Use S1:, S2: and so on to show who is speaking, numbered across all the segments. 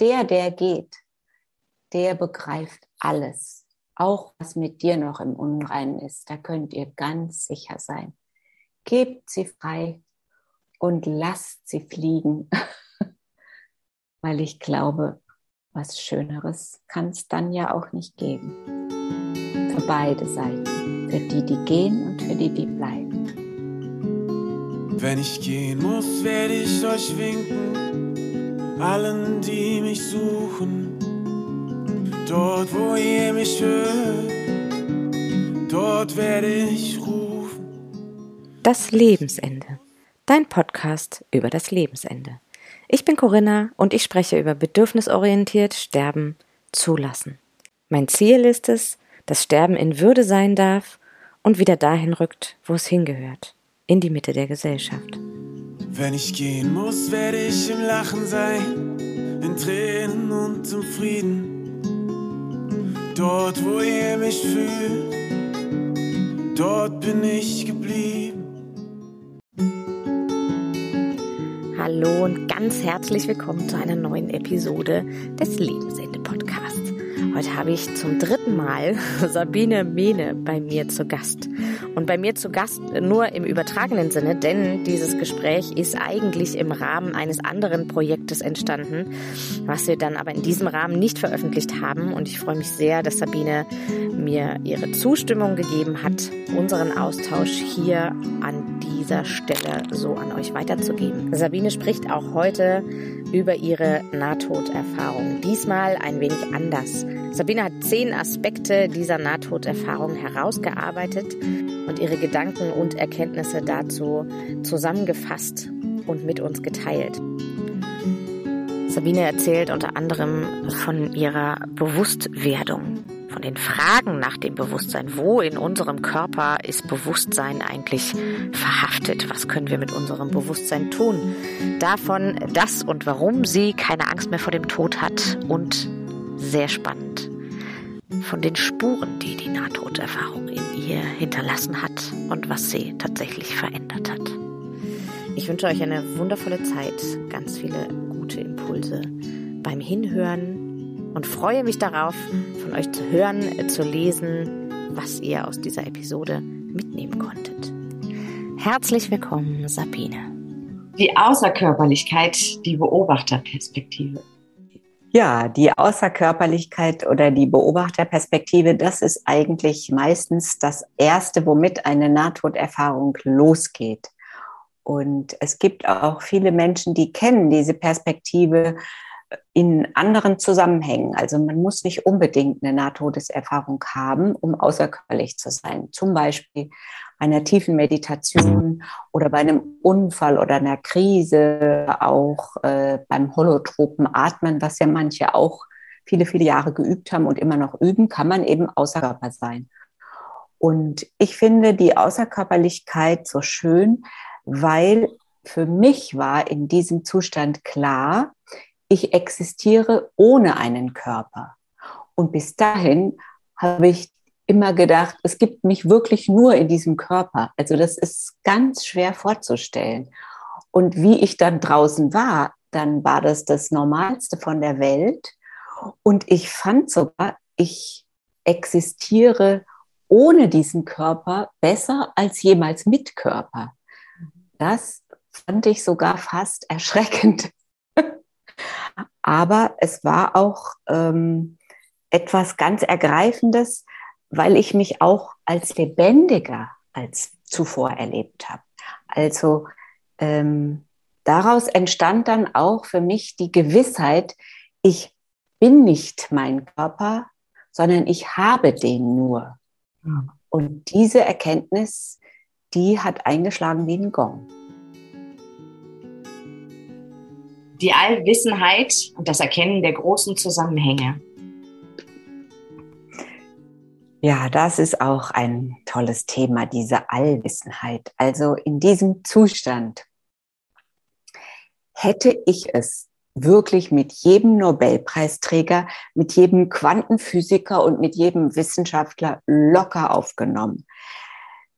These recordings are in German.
S1: der, der geht, der begreift alles. Auch was mit dir noch im Unreinen ist, da könnt ihr ganz sicher sein. Gebt sie frei und lasst sie fliegen, weil ich glaube, was Schöneres kann es dann ja auch nicht geben. Für beide Seiten, für die, die gehen und für die, die bleiben.
S2: Wenn ich gehen muss, werde ich euch winken, allen, die mich suchen. Dort, wo ihr mich hört, dort werde ich rufen.
S3: Das Lebensende. Dein Podcast über das Lebensende. Ich bin Corinna und ich spreche über bedürfnisorientiert Sterben zulassen. Mein Ziel ist es, dass Sterben in Würde sein darf und wieder dahin rückt, wo es hingehört in die Mitte der Gesellschaft.
S2: Wenn ich gehen muss, werde ich im Lachen sein, in Tränen und im Frieden. Dort, wo ihr mich fühlt, dort bin ich geblieben.
S3: Hallo und ganz herzlich willkommen zu einer neuen Episode des Lebensende Podcasts. Heute habe ich zum dritten Mal Sabine Mehne bei mir zu Gast. Und bei mir zu Gast nur im übertragenen Sinne, denn dieses Gespräch ist eigentlich im Rahmen eines anderen Projektes entstanden, was wir dann aber in diesem Rahmen nicht veröffentlicht haben. Und ich freue mich sehr, dass Sabine mir ihre Zustimmung gegeben hat, unseren Austausch hier an dieser Stelle so an euch weiterzugeben. Sabine spricht auch heute über ihre Nahtoderfahrung. Diesmal ein wenig anders. Sabine hat zehn Aspekte dieser Nahtoderfahrung herausgearbeitet und ihre Gedanken und Erkenntnisse dazu zusammengefasst und mit uns geteilt. Sabine erzählt unter anderem von ihrer Bewusstwerdung, von den Fragen nach dem Bewusstsein. Wo in unserem Körper ist Bewusstsein eigentlich verhaftet? Was können wir mit unserem Bewusstsein tun? Davon, dass und warum sie keine Angst mehr vor dem Tod hat und sehr spannend von den Spuren, die die Nahtoderfahrung in ihr hinterlassen hat und was sie tatsächlich verändert hat. Ich wünsche euch eine wundervolle Zeit, ganz viele gute Impulse beim Hinhören und freue mich darauf, von euch zu hören, zu lesen, was ihr aus dieser Episode mitnehmen konntet. Herzlich willkommen, Sabine.
S4: Die Außerkörperlichkeit, die Beobachterperspektive.
S1: Ja, die Außerkörperlichkeit oder die Beobachterperspektive, das ist eigentlich meistens das Erste, womit eine Nahtoderfahrung losgeht. Und es gibt auch viele Menschen, die kennen diese Perspektive in anderen Zusammenhängen. Also man muss nicht unbedingt eine Nahtodeserfahrung haben, um außerkörperlich zu sein. Zum Beispiel einer tiefen Meditation oder bei einem Unfall oder einer Krise, auch äh, beim holotropen Atmen, was ja manche auch viele, viele Jahre geübt haben und immer noch üben, kann man eben Außerkörper sein. Und ich finde die Außerkörperlichkeit so schön, weil für mich war in diesem Zustand klar, ich existiere ohne einen Körper. Und bis dahin habe ich immer gedacht, es gibt mich wirklich nur in diesem Körper. Also das ist ganz schwer vorzustellen. Und wie ich dann draußen war, dann war das das Normalste von der Welt. Und ich fand sogar, ich existiere ohne diesen Körper besser als jemals mit Körper. Das fand ich sogar fast erschreckend. Aber es war auch ähm, etwas ganz Ergreifendes, weil ich mich auch als lebendiger als zuvor erlebt habe. Also ähm, daraus entstand dann auch für mich die Gewissheit, ich bin nicht mein Körper, sondern ich habe den nur. Und diese Erkenntnis, die hat eingeschlagen wie ein Gong.
S4: Die Allwissenheit und das Erkennen der großen Zusammenhänge.
S1: Ja, das ist auch ein tolles Thema, diese Allwissenheit. Also in diesem Zustand hätte ich es wirklich mit jedem Nobelpreisträger, mit jedem Quantenphysiker und mit jedem Wissenschaftler locker aufgenommen.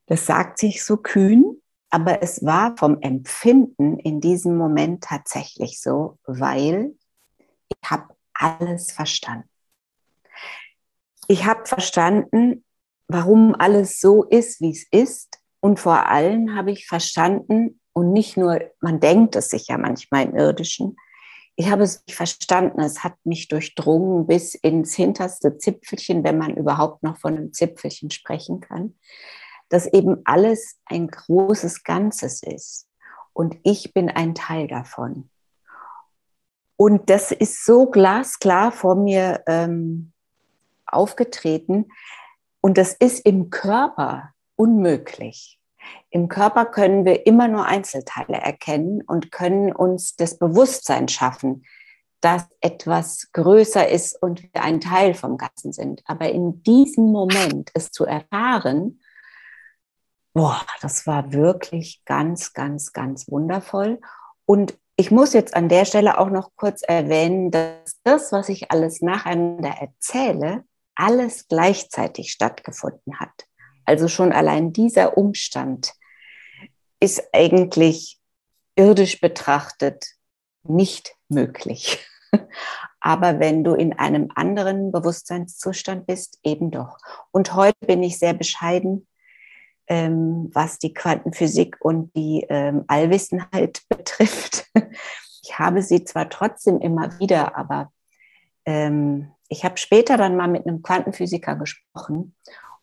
S1: Das sagt sich so kühn, aber es war vom Empfinden in diesem Moment tatsächlich so, weil ich habe alles verstanden. Ich habe verstanden, warum alles so ist, wie es ist. Und vor allem habe ich verstanden, und nicht nur, man denkt es sich ja manchmal im Irdischen, ich habe es nicht verstanden, es hat mich durchdrungen bis ins hinterste Zipfelchen, wenn man überhaupt noch von einem Zipfelchen sprechen kann, dass eben alles ein großes Ganzes ist und ich bin ein Teil davon. Und das ist so glasklar vor mir ähm, aufgetreten und das ist im Körper unmöglich. Im Körper können wir immer nur Einzelteile erkennen und können uns das Bewusstsein schaffen, dass etwas größer ist und wir ein Teil vom Ganzen sind. Aber in diesem Moment es zu erfahren, boah, das war wirklich ganz, ganz, ganz wundervoll. Und ich muss jetzt an der Stelle auch noch kurz erwähnen, dass das, was ich alles nacheinander erzähle, alles gleichzeitig stattgefunden hat. Also schon allein dieser Umstand ist eigentlich irdisch betrachtet nicht möglich. Aber wenn du in einem anderen Bewusstseinszustand bist, eben doch. Und heute bin ich sehr bescheiden, ähm, was die Quantenphysik und die ähm, Allwissenheit betrifft. Ich habe sie zwar trotzdem immer wieder, aber ähm, ich habe später dann mal mit einem Quantenphysiker gesprochen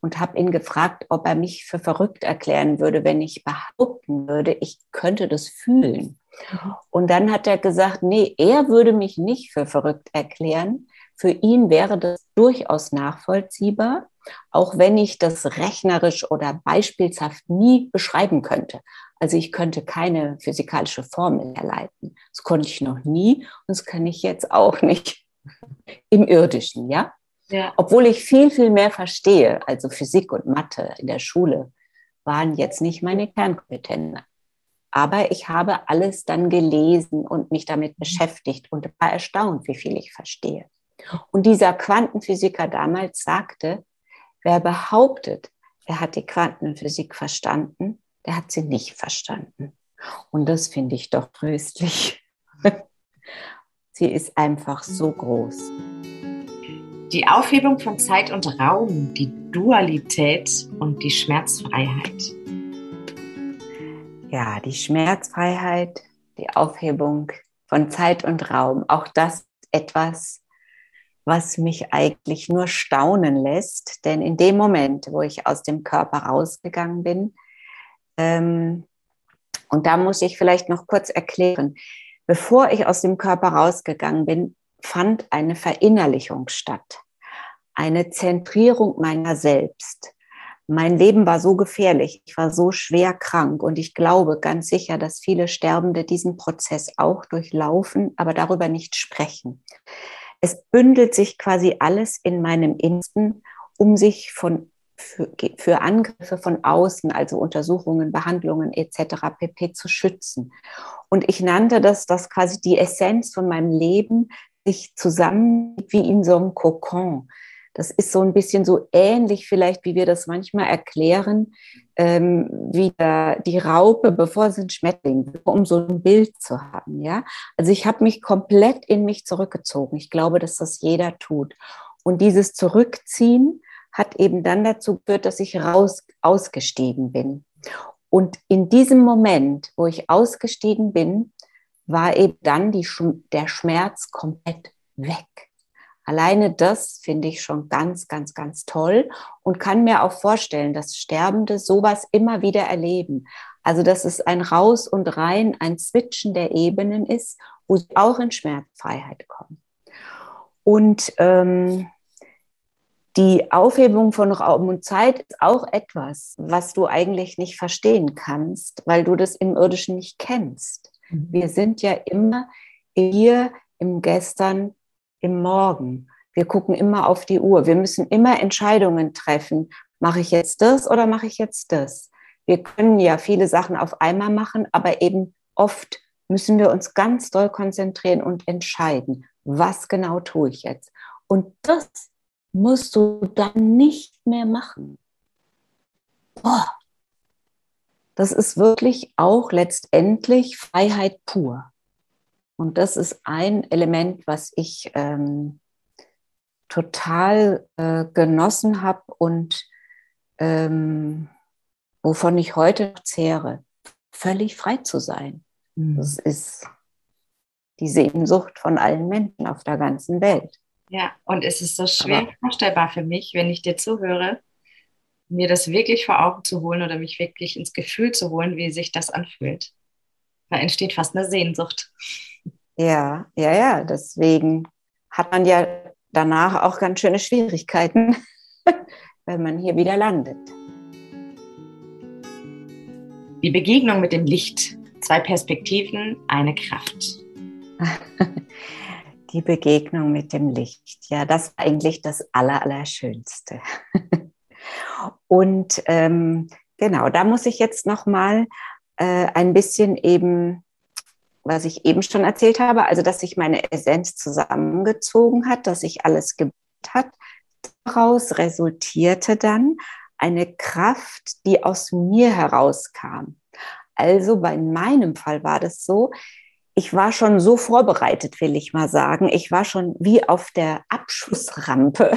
S1: und habe ihn gefragt, ob er mich für verrückt erklären würde, wenn ich behaupten würde, ich könnte das fühlen. Und dann hat er gesagt, nee, er würde mich nicht für verrückt erklären. Für ihn wäre das durchaus nachvollziehbar, auch wenn ich das rechnerisch oder beispielshaft nie beschreiben könnte. Also ich könnte keine physikalische Formel herleiten. Das konnte ich noch nie und das kann ich jetzt auch nicht im irdischen, ja? Ja. Obwohl ich viel, viel mehr verstehe, also Physik und Mathe in der Schule waren jetzt nicht meine Kernkompetenzen. Aber ich habe alles dann gelesen und mich damit beschäftigt und war erstaunt, wie viel ich verstehe. Und dieser Quantenphysiker damals sagte, wer behauptet, er hat die Quantenphysik verstanden, der hat sie nicht verstanden. Und das finde ich doch tröstlich. sie ist einfach so groß.
S3: Die Aufhebung von Zeit und Raum, die Dualität und die Schmerzfreiheit.
S1: Ja, die Schmerzfreiheit, die Aufhebung von Zeit und Raum, auch das ist etwas, was mich eigentlich nur staunen lässt. Denn in dem Moment, wo ich aus dem Körper rausgegangen bin, ähm, und da muss ich vielleicht noch kurz erklären, bevor ich aus dem Körper rausgegangen bin, fand eine Verinnerlichung statt, eine Zentrierung meiner selbst. Mein Leben war so gefährlich, ich war so schwer krank und ich glaube ganz sicher, dass viele Sterbende diesen Prozess auch durchlaufen, aber darüber nicht sprechen. Es bündelt sich quasi alles in meinem Insten, um sich von für, für Angriffe von außen, also Untersuchungen, Behandlungen etc. pp. zu schützen. Und ich nannte das, das quasi die Essenz von meinem Leben sich zusammen wie in so einem Kokon. Das ist so ein bisschen so ähnlich vielleicht, wie wir das manchmal erklären, ähm, wie der, die Raupe, bevor sie ein Schmetterling, um so ein Bild zu haben. Ja, also ich habe mich komplett in mich zurückgezogen. Ich glaube, dass das jeder tut. Und dieses Zurückziehen hat eben dann dazu geführt, dass ich raus ausgestiegen bin. Und in diesem Moment, wo ich ausgestiegen bin, war eben dann die, der Schmerz komplett weg. Alleine das finde ich schon ganz, ganz, ganz toll und kann mir auch vorstellen, dass Sterbende sowas immer wieder erleben. Also, dass es ein Raus und Rein, ein Switchen der Ebenen ist, wo sie auch in Schmerzfreiheit kommen. Und ähm, die Aufhebung von Raum und Zeit ist auch etwas, was du eigentlich nicht verstehen kannst, weil du das im Irdischen nicht kennst. Mhm. Wir sind ja immer hier im Gestern, im Morgen. Wir gucken immer auf die Uhr. Wir müssen immer Entscheidungen treffen. Mache ich jetzt das oder mache ich jetzt das? Wir können ja viele Sachen auf einmal machen, aber eben oft müssen wir uns ganz doll konzentrieren und entscheiden, was genau tue ich jetzt. Und das musst du dann nicht mehr machen. Boah, das ist wirklich auch letztendlich Freiheit pur. Und das ist ein Element, was ich ähm, total äh, genossen habe und ähm, wovon ich heute zehre, völlig frei zu sein. Mhm. Das ist die Sehnsucht von allen Menschen auf der ganzen Welt.
S3: Ja, und es ist so schwer Aber, vorstellbar für mich, wenn ich dir zuhöre, mir das wirklich vor Augen zu holen oder mich wirklich ins Gefühl zu holen, wie sich das anfühlt. Da entsteht fast eine Sehnsucht.
S1: Ja, ja, ja. Deswegen hat man ja danach auch ganz schöne Schwierigkeiten, wenn man hier wieder landet.
S3: Die Begegnung mit dem Licht. Zwei Perspektiven, eine Kraft.
S1: Die Begegnung mit dem Licht. Ja, das war eigentlich das Allerallerschönste. Und ähm, genau, da muss ich jetzt noch mal äh, ein bisschen eben, was ich eben schon erzählt habe, also dass sich meine Essenz zusammengezogen hat, dass sich alles gebildet hat. Daraus resultierte dann eine Kraft, die aus mir herauskam. Also bei meinem Fall war das so, ich war schon so vorbereitet, will ich mal sagen. Ich war schon wie auf der Abschussrampe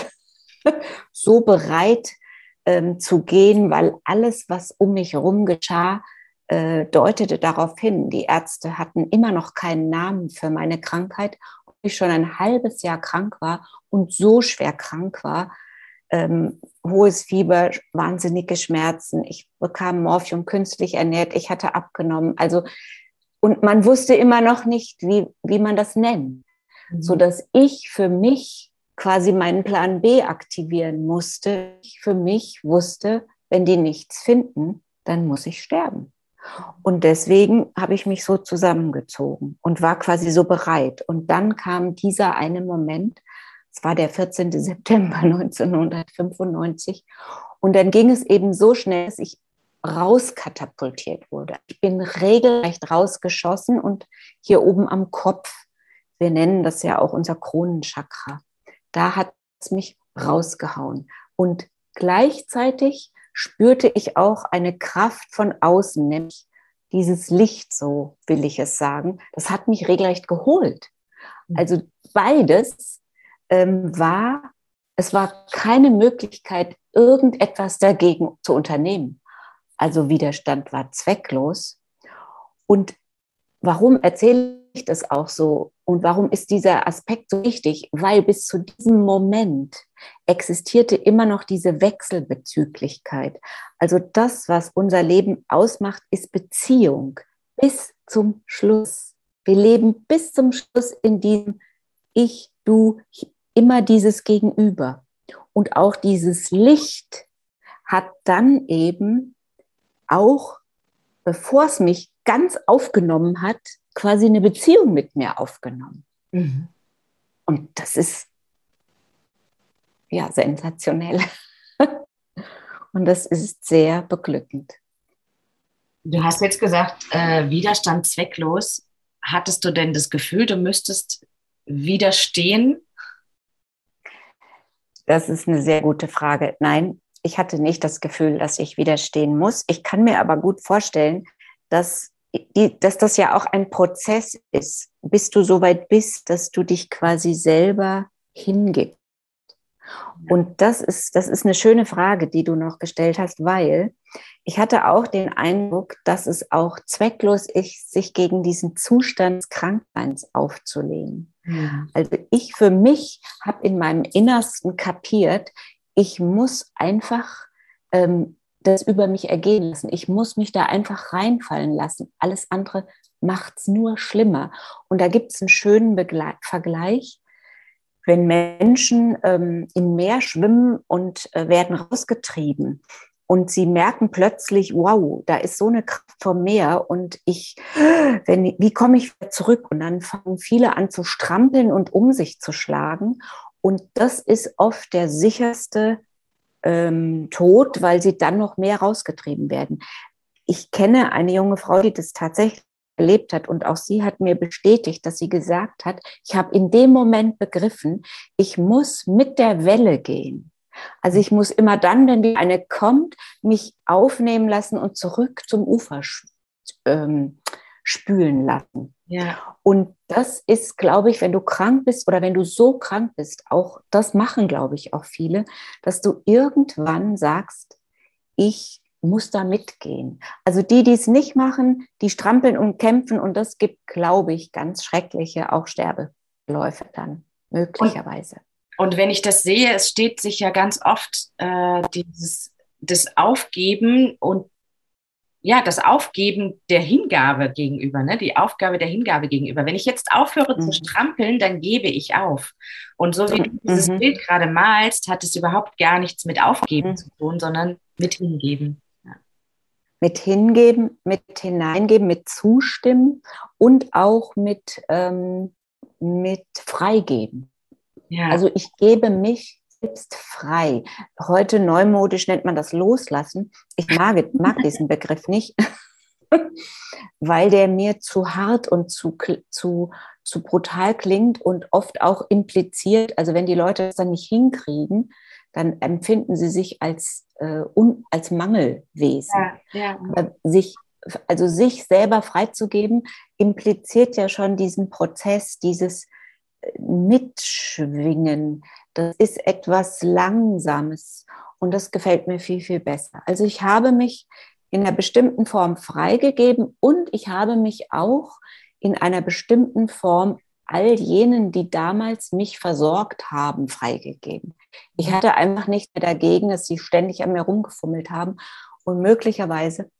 S1: so bereit ähm, zu gehen, weil alles, was um mich herum geschah, äh, deutete darauf hin. Die Ärzte hatten immer noch keinen Namen für meine Krankheit. Und ich schon ein halbes Jahr krank war und so schwer krank war, ähm, hohes Fieber, wahnsinnige Schmerzen. Ich bekam Morphium künstlich ernährt. Ich hatte abgenommen. Also, und man wusste immer noch nicht, wie, wie man das nennt. Mhm. So dass ich für mich quasi meinen Plan B aktivieren musste. Ich für mich wusste, wenn die nichts finden, dann muss ich sterben. Und deswegen habe ich mich so zusammengezogen und war quasi so bereit. Und dann kam dieser eine Moment, es war der 14. September 1995. Und dann ging es eben so schnell, dass ich rauskatapultiert wurde. Ich bin regelrecht rausgeschossen und hier oben am Kopf, wir nennen das ja auch unser Kronenchakra, da hat es mich rausgehauen. Und gleichzeitig spürte ich auch eine Kraft von außen, nämlich dieses Licht, so will ich es sagen. Das hat mich regelrecht geholt. Also beides ähm, war, es war keine Möglichkeit, irgendetwas dagegen zu unternehmen. Also Widerstand war zwecklos. Und warum erzähle ich das auch so? Und warum ist dieser Aspekt so wichtig? Weil bis zu diesem Moment existierte immer noch diese Wechselbezüglichkeit. Also das, was unser Leben ausmacht, ist Beziehung bis zum Schluss. Wir leben bis zum Schluss in diesem Ich, du, immer dieses Gegenüber. Und auch dieses Licht hat dann eben auch, bevor es mich ganz aufgenommen hat, quasi eine Beziehung mit mir aufgenommen. Mhm. Und das ist ja sensationell. Und das ist sehr beglückend.
S3: Du hast jetzt gesagt, äh, Widerstand zwecklos. Hattest du denn das Gefühl, du müsstest widerstehen
S1: das ist eine sehr gute Frage. Nein, ich hatte nicht das Gefühl, dass ich widerstehen muss. Ich kann mir aber gut vorstellen, dass, die, dass das ja auch ein Prozess ist, bis du so weit bist, dass du dich quasi selber hingibst. Und das ist, das ist eine schöne Frage, die du noch gestellt hast, weil ich hatte auch den Eindruck, dass es auch zwecklos ist, sich gegen diesen Zustand des Krankseins aufzulehnen. Ja. Also ich für mich habe in meinem Innersten kapiert, ich muss einfach ähm, das über mich ergehen lassen. Ich muss mich da einfach reinfallen lassen. Alles andere macht es nur schlimmer. Und da gibt es einen schönen Begle Vergleich wenn Menschen ähm, im Meer schwimmen und äh, werden rausgetrieben und sie merken plötzlich, wow, da ist so eine Kraft vom Meer und ich, wenn, wie komme ich zurück? Und dann fangen viele an zu strampeln und um sich zu schlagen. Und das ist oft der sicherste ähm, Tod, weil sie dann noch mehr rausgetrieben werden. Ich kenne eine junge Frau, die das tatsächlich erlebt hat. Und auch sie hat mir bestätigt, dass sie gesagt hat, ich habe in dem Moment begriffen, ich muss mit der Welle gehen. Also ich muss immer dann, wenn die eine kommt, mich aufnehmen lassen und zurück zum Ufer ähm, spülen lassen.
S3: Ja.
S1: Und das ist, glaube ich, wenn du krank bist oder wenn du so krank bist, auch das machen, glaube ich, auch viele, dass du irgendwann sagst, ich muss da mitgehen. Also die, die es nicht machen, die strampeln und kämpfen und das gibt, glaube ich, ganz schreckliche auch Sterbeläufe dann möglicherweise.
S3: Und, und wenn ich das sehe, es steht sich ja ganz oft äh, dieses das Aufgeben und ja, das Aufgeben der Hingabe gegenüber, ne? die Aufgabe der Hingabe gegenüber. Wenn ich jetzt aufhöre mhm. zu strampeln, dann gebe ich auf. Und so wie du dieses mhm. Bild gerade malst, hat es überhaupt gar nichts mit Aufgeben mhm. zu tun, sondern mit Hingeben. Ja.
S1: Mit Hingeben, mit Hineingeben, mit Zustimmen und auch mit, ähm, mit Freigeben. Ja. Also ich gebe mich selbst frei. Heute neumodisch nennt man das Loslassen. Ich mag, mag diesen Begriff nicht, weil der mir zu hart und zu, zu, zu brutal klingt und oft auch impliziert, also wenn die Leute das dann nicht hinkriegen, dann empfinden sie sich als, äh, un, als Mangelwesen. Ja, ja. Sich, also sich selber freizugeben, impliziert ja schon diesen Prozess, dieses äh, Mitschwingen, das ist etwas Langsames und das gefällt mir viel, viel besser. Also ich habe mich in einer bestimmten Form freigegeben und ich habe mich auch in einer bestimmten Form all jenen, die damals mich versorgt haben, freigegeben. Ich hatte einfach nicht mehr dagegen, dass sie ständig an mir rumgefummelt haben und möglicherweise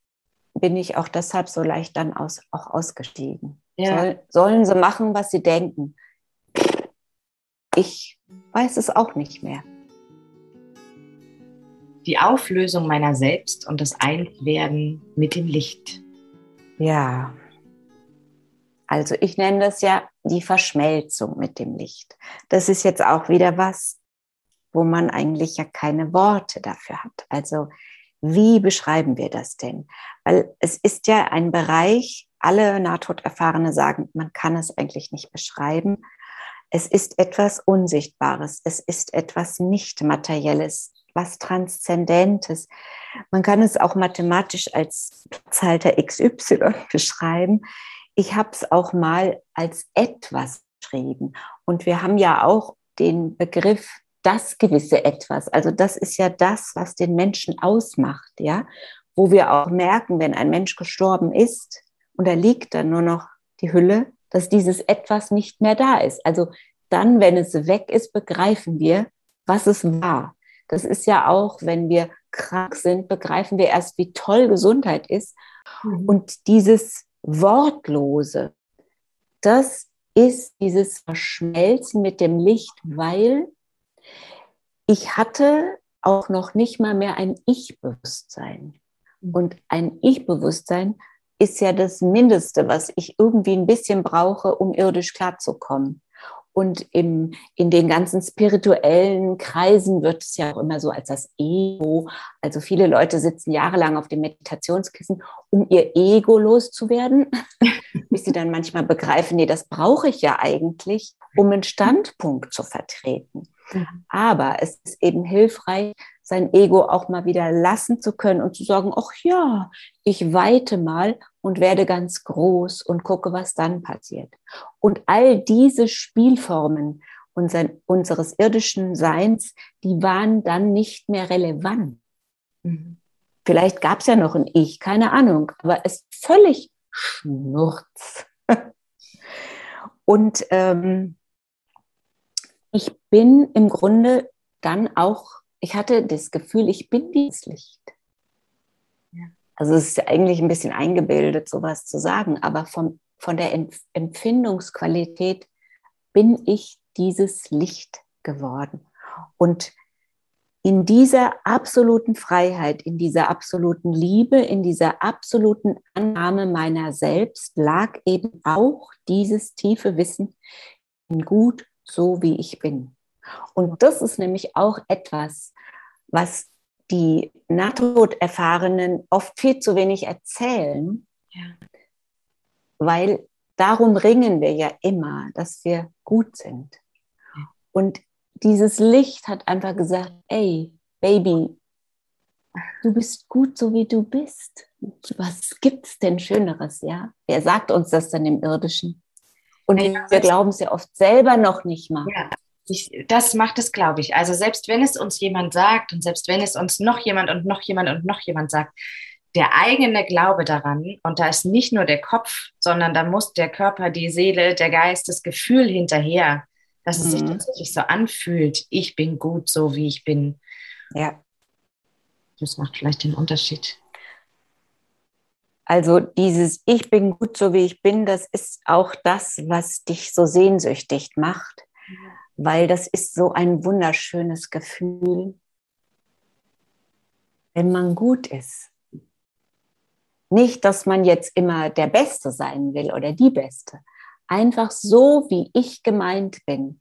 S1: bin ich auch deshalb so leicht dann aus, auch ausgestiegen. Ja. Soll, sollen sie machen, was sie denken. Ich weiß es auch nicht mehr.
S3: Die Auflösung meiner selbst und das Einswerden mit dem Licht.
S1: Ja. Also ich nenne das ja die Verschmelzung mit dem Licht. Das ist jetzt auch wieder was, wo man eigentlich ja keine Worte dafür hat. Also wie beschreiben wir das denn? Weil es ist ja ein Bereich, alle Nahtoderfahrene sagen, man kann es eigentlich nicht beschreiben, es ist etwas Unsichtbares, es ist etwas Nicht-Materielles, was Transzendentes. Man kann es auch mathematisch als Platzhalter XY beschreiben. Ich habe es auch mal als etwas beschrieben. Und wir haben ja auch den Begriff das gewisse Etwas. Also das ist ja das, was den Menschen ausmacht, ja, wo wir auch merken, wenn ein Mensch gestorben ist und da liegt dann nur noch die Hülle, dass dieses etwas nicht mehr da ist. Also dann, wenn es weg ist, begreifen wir, was es war. Das ist ja auch, wenn wir krank sind, begreifen wir erst, wie toll Gesundheit ist. Mhm. Und dieses Wortlose, das ist dieses Verschmelzen mit dem Licht, weil ich hatte auch noch nicht mal mehr ein Ich-Bewusstsein. Mhm. Und ein Ich-Bewusstsein ist ja das Mindeste, was ich irgendwie ein bisschen brauche, um irdisch klarzukommen. Und im, in den ganzen spirituellen Kreisen wird es ja auch immer so als das Ego. Also viele Leute sitzen jahrelang auf dem Meditationskissen, um ihr Ego loszuwerden, bis sie dann manchmal begreifen, nee, das brauche ich ja eigentlich, um einen Standpunkt zu vertreten. Mhm. Aber es ist eben hilfreich, sein Ego auch mal wieder lassen zu können und zu sagen, ach ja, ich weite mal und werde ganz groß und gucke, was dann passiert. Und all diese Spielformen unser, unseres irdischen Seins, die waren dann nicht mehr relevant. Mhm. Vielleicht gab es ja noch ein Ich, keine Ahnung, aber es ist völlig schnurz. und ähm, ich bin im Grunde dann auch ich hatte das Gefühl, ich bin. Ja. Also es ist ja eigentlich ein bisschen eingebildet, sowas zu sagen, aber vom, von der Empfindungsqualität bin ich dieses Licht geworden. Und in dieser absoluten Freiheit, in dieser absoluten Liebe, in dieser absoluten Annahme meiner selbst lag eben auch dieses tiefe Wissen, in gut so wie ich bin. Und das ist nämlich auch etwas, was die Nahtoderfahrenen oft viel zu wenig erzählen, ja. weil darum ringen wir ja immer, dass wir gut sind. Und dieses Licht hat einfach gesagt, ey, Baby, du bist gut so wie du bist. was gibt es denn Schöneres, ja? Wer sagt uns das dann im Irdischen? Und ja, wir glauben es ja oft selber noch nicht mal.
S3: Ja, ich, das macht es, glaube ich. Also selbst wenn es uns jemand sagt und selbst wenn es uns noch jemand und noch jemand und noch jemand sagt, der eigene Glaube daran, und da ist nicht nur der Kopf, sondern da muss der Körper, die Seele, der Geist, das Gefühl hinterher, dass es mhm. sich tatsächlich so anfühlt, ich bin gut so, wie ich bin.
S1: Ja.
S3: Das macht vielleicht den Unterschied.
S1: Also dieses Ich bin gut so wie ich bin, das ist auch das, was dich so sehnsüchtig macht, weil das ist so ein wunderschönes Gefühl, wenn man gut ist. Nicht, dass man jetzt immer der Beste sein will oder die Beste. Einfach so, wie ich gemeint bin,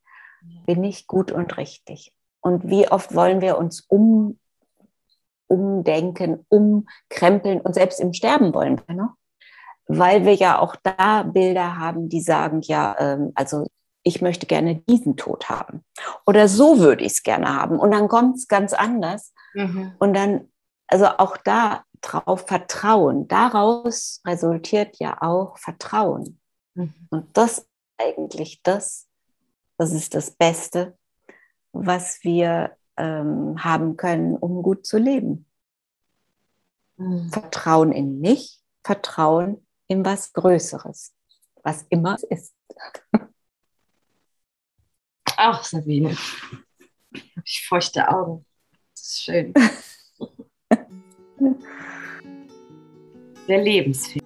S1: bin ich gut und richtig. Und wie oft wollen wir uns um umdenken, umkrempeln und selbst im Sterben wollen wir noch. Weil wir ja auch da Bilder haben, die sagen, ja, ähm, also ich möchte gerne diesen Tod haben. Oder so würde ich es gerne haben. Und dann kommt es ganz anders. Mhm. Und dann, also auch da drauf vertrauen. Daraus resultiert ja auch Vertrauen. Mhm. Und das eigentlich das, das ist das Beste, was wir ähm, haben können, um gut zu leben. Mhm. Vertrauen in mich, Vertrauen in was Größeres, was immer es ist.
S3: Ach, Sabine, habe ich feuchte Augen. Das ist schön. der Lebensfilm.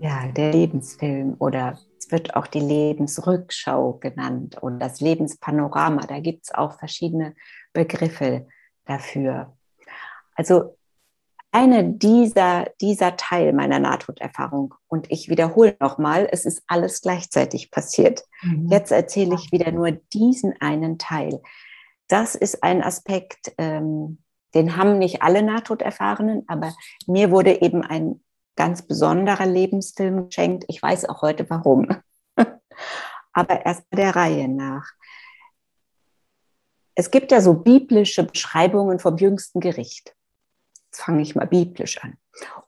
S1: Ja, der Lebensfilm oder es wird auch die Lebensrückschau genannt und das Lebenspanorama. Da gibt es auch verschiedene Begriffe dafür. Also eine dieser, dieser Teil meiner Nahtoderfahrung, und ich wiederhole nochmal, es ist alles gleichzeitig passiert. Mhm. Jetzt erzähle ich wieder nur diesen einen Teil. Das ist ein Aspekt, ähm, den haben nicht alle Nahtoderfahrenen, aber mir wurde eben ein ganz besonderer Lebensfilm geschenkt. Ich weiß auch heute warum. aber erst der Reihe nach. Es gibt ja so biblische Beschreibungen vom jüngsten Gericht. Fange ich mal biblisch an.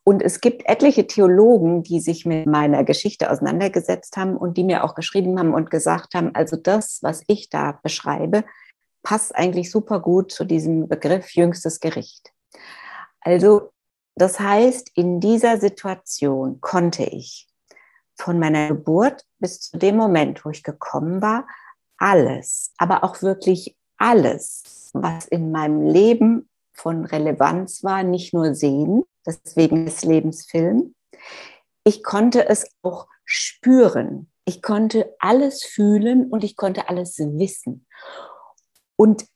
S1: Und es gibt etliche Theologen, die sich mit meiner Geschichte auseinandergesetzt haben und die mir auch geschrieben haben und gesagt haben, also das, was ich da beschreibe, passt eigentlich super gut zu diesem Begriff jüngstes Gericht. Also das heißt, in dieser Situation konnte ich von meiner Geburt bis zu dem Moment, wo ich gekommen war, alles, aber auch wirklich alles, was in meinem Leben von Relevanz war, nicht nur sehen, deswegen des Lebensfilm. Ich konnte es auch spüren. Ich konnte alles fühlen und ich konnte alles wissen. Und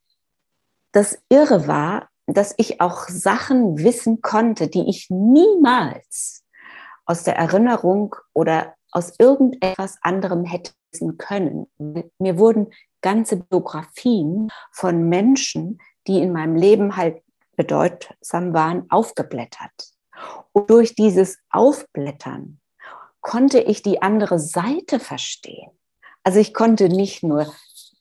S1: das Irre war, dass ich auch Sachen wissen konnte, die ich niemals aus der Erinnerung oder aus irgendetwas anderem hätte wissen können. Mir wurden ganze Biografien von Menschen, die in meinem Leben halt bedeutsam waren, aufgeblättert. Und durch dieses Aufblättern konnte ich die andere Seite verstehen. Also ich konnte nicht nur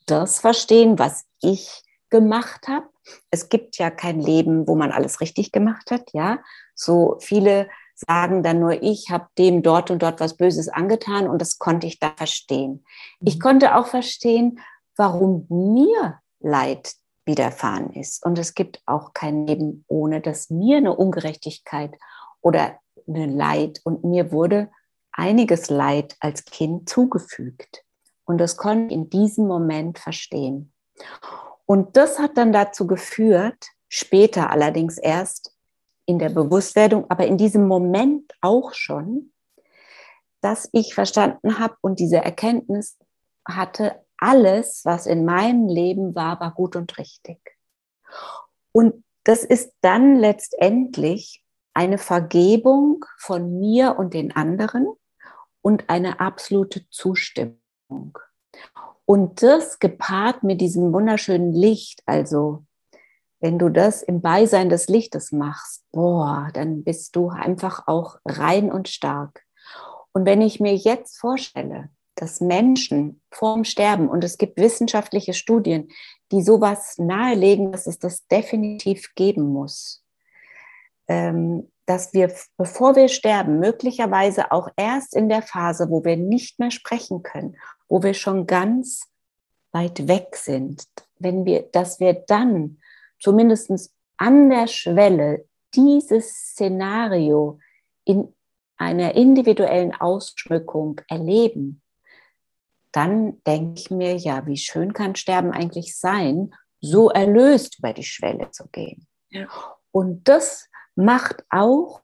S1: das verstehen, was ich gemacht habe. Es gibt ja kein Leben, wo man alles richtig gemacht hat, ja. So viele sagen dann nur, ich habe dem dort und dort was Böses angetan und das konnte ich da verstehen. Ich mhm. konnte auch verstehen, warum mir Leid widerfahren ist. Und es gibt auch kein Leben, ohne dass mir eine Ungerechtigkeit oder eine Leid und mir wurde einiges Leid als Kind zugefügt. Und das konnte ich in diesem Moment verstehen. Und das hat dann dazu geführt, später allerdings erst in der Bewusstwerdung, aber in diesem Moment auch schon, dass ich verstanden habe und diese Erkenntnis hatte, alles, was in meinem Leben war, war gut und richtig. Und das ist dann letztendlich eine Vergebung von mir und den anderen und eine absolute Zustimmung. Und das gepaart mit diesem wunderschönen Licht, also wenn du das im Beisein des Lichtes machst, boah, dann bist du einfach auch rein und stark. Und wenn ich mir jetzt vorstelle, dass Menschen vorm Sterben, und es gibt wissenschaftliche Studien, die sowas nahelegen, dass es das definitiv geben muss, ähm, dass wir, bevor wir sterben, möglicherweise auch erst in der Phase, wo wir nicht mehr sprechen können, wo wir schon ganz weit weg sind, wenn wir, dass wir dann zumindest an der Schwelle dieses Szenario in einer individuellen Ausschmückung erleben, dann denke ich mir, ja, wie schön kann Sterben eigentlich sein, so erlöst über die Schwelle zu gehen. Ja. Und das macht auch,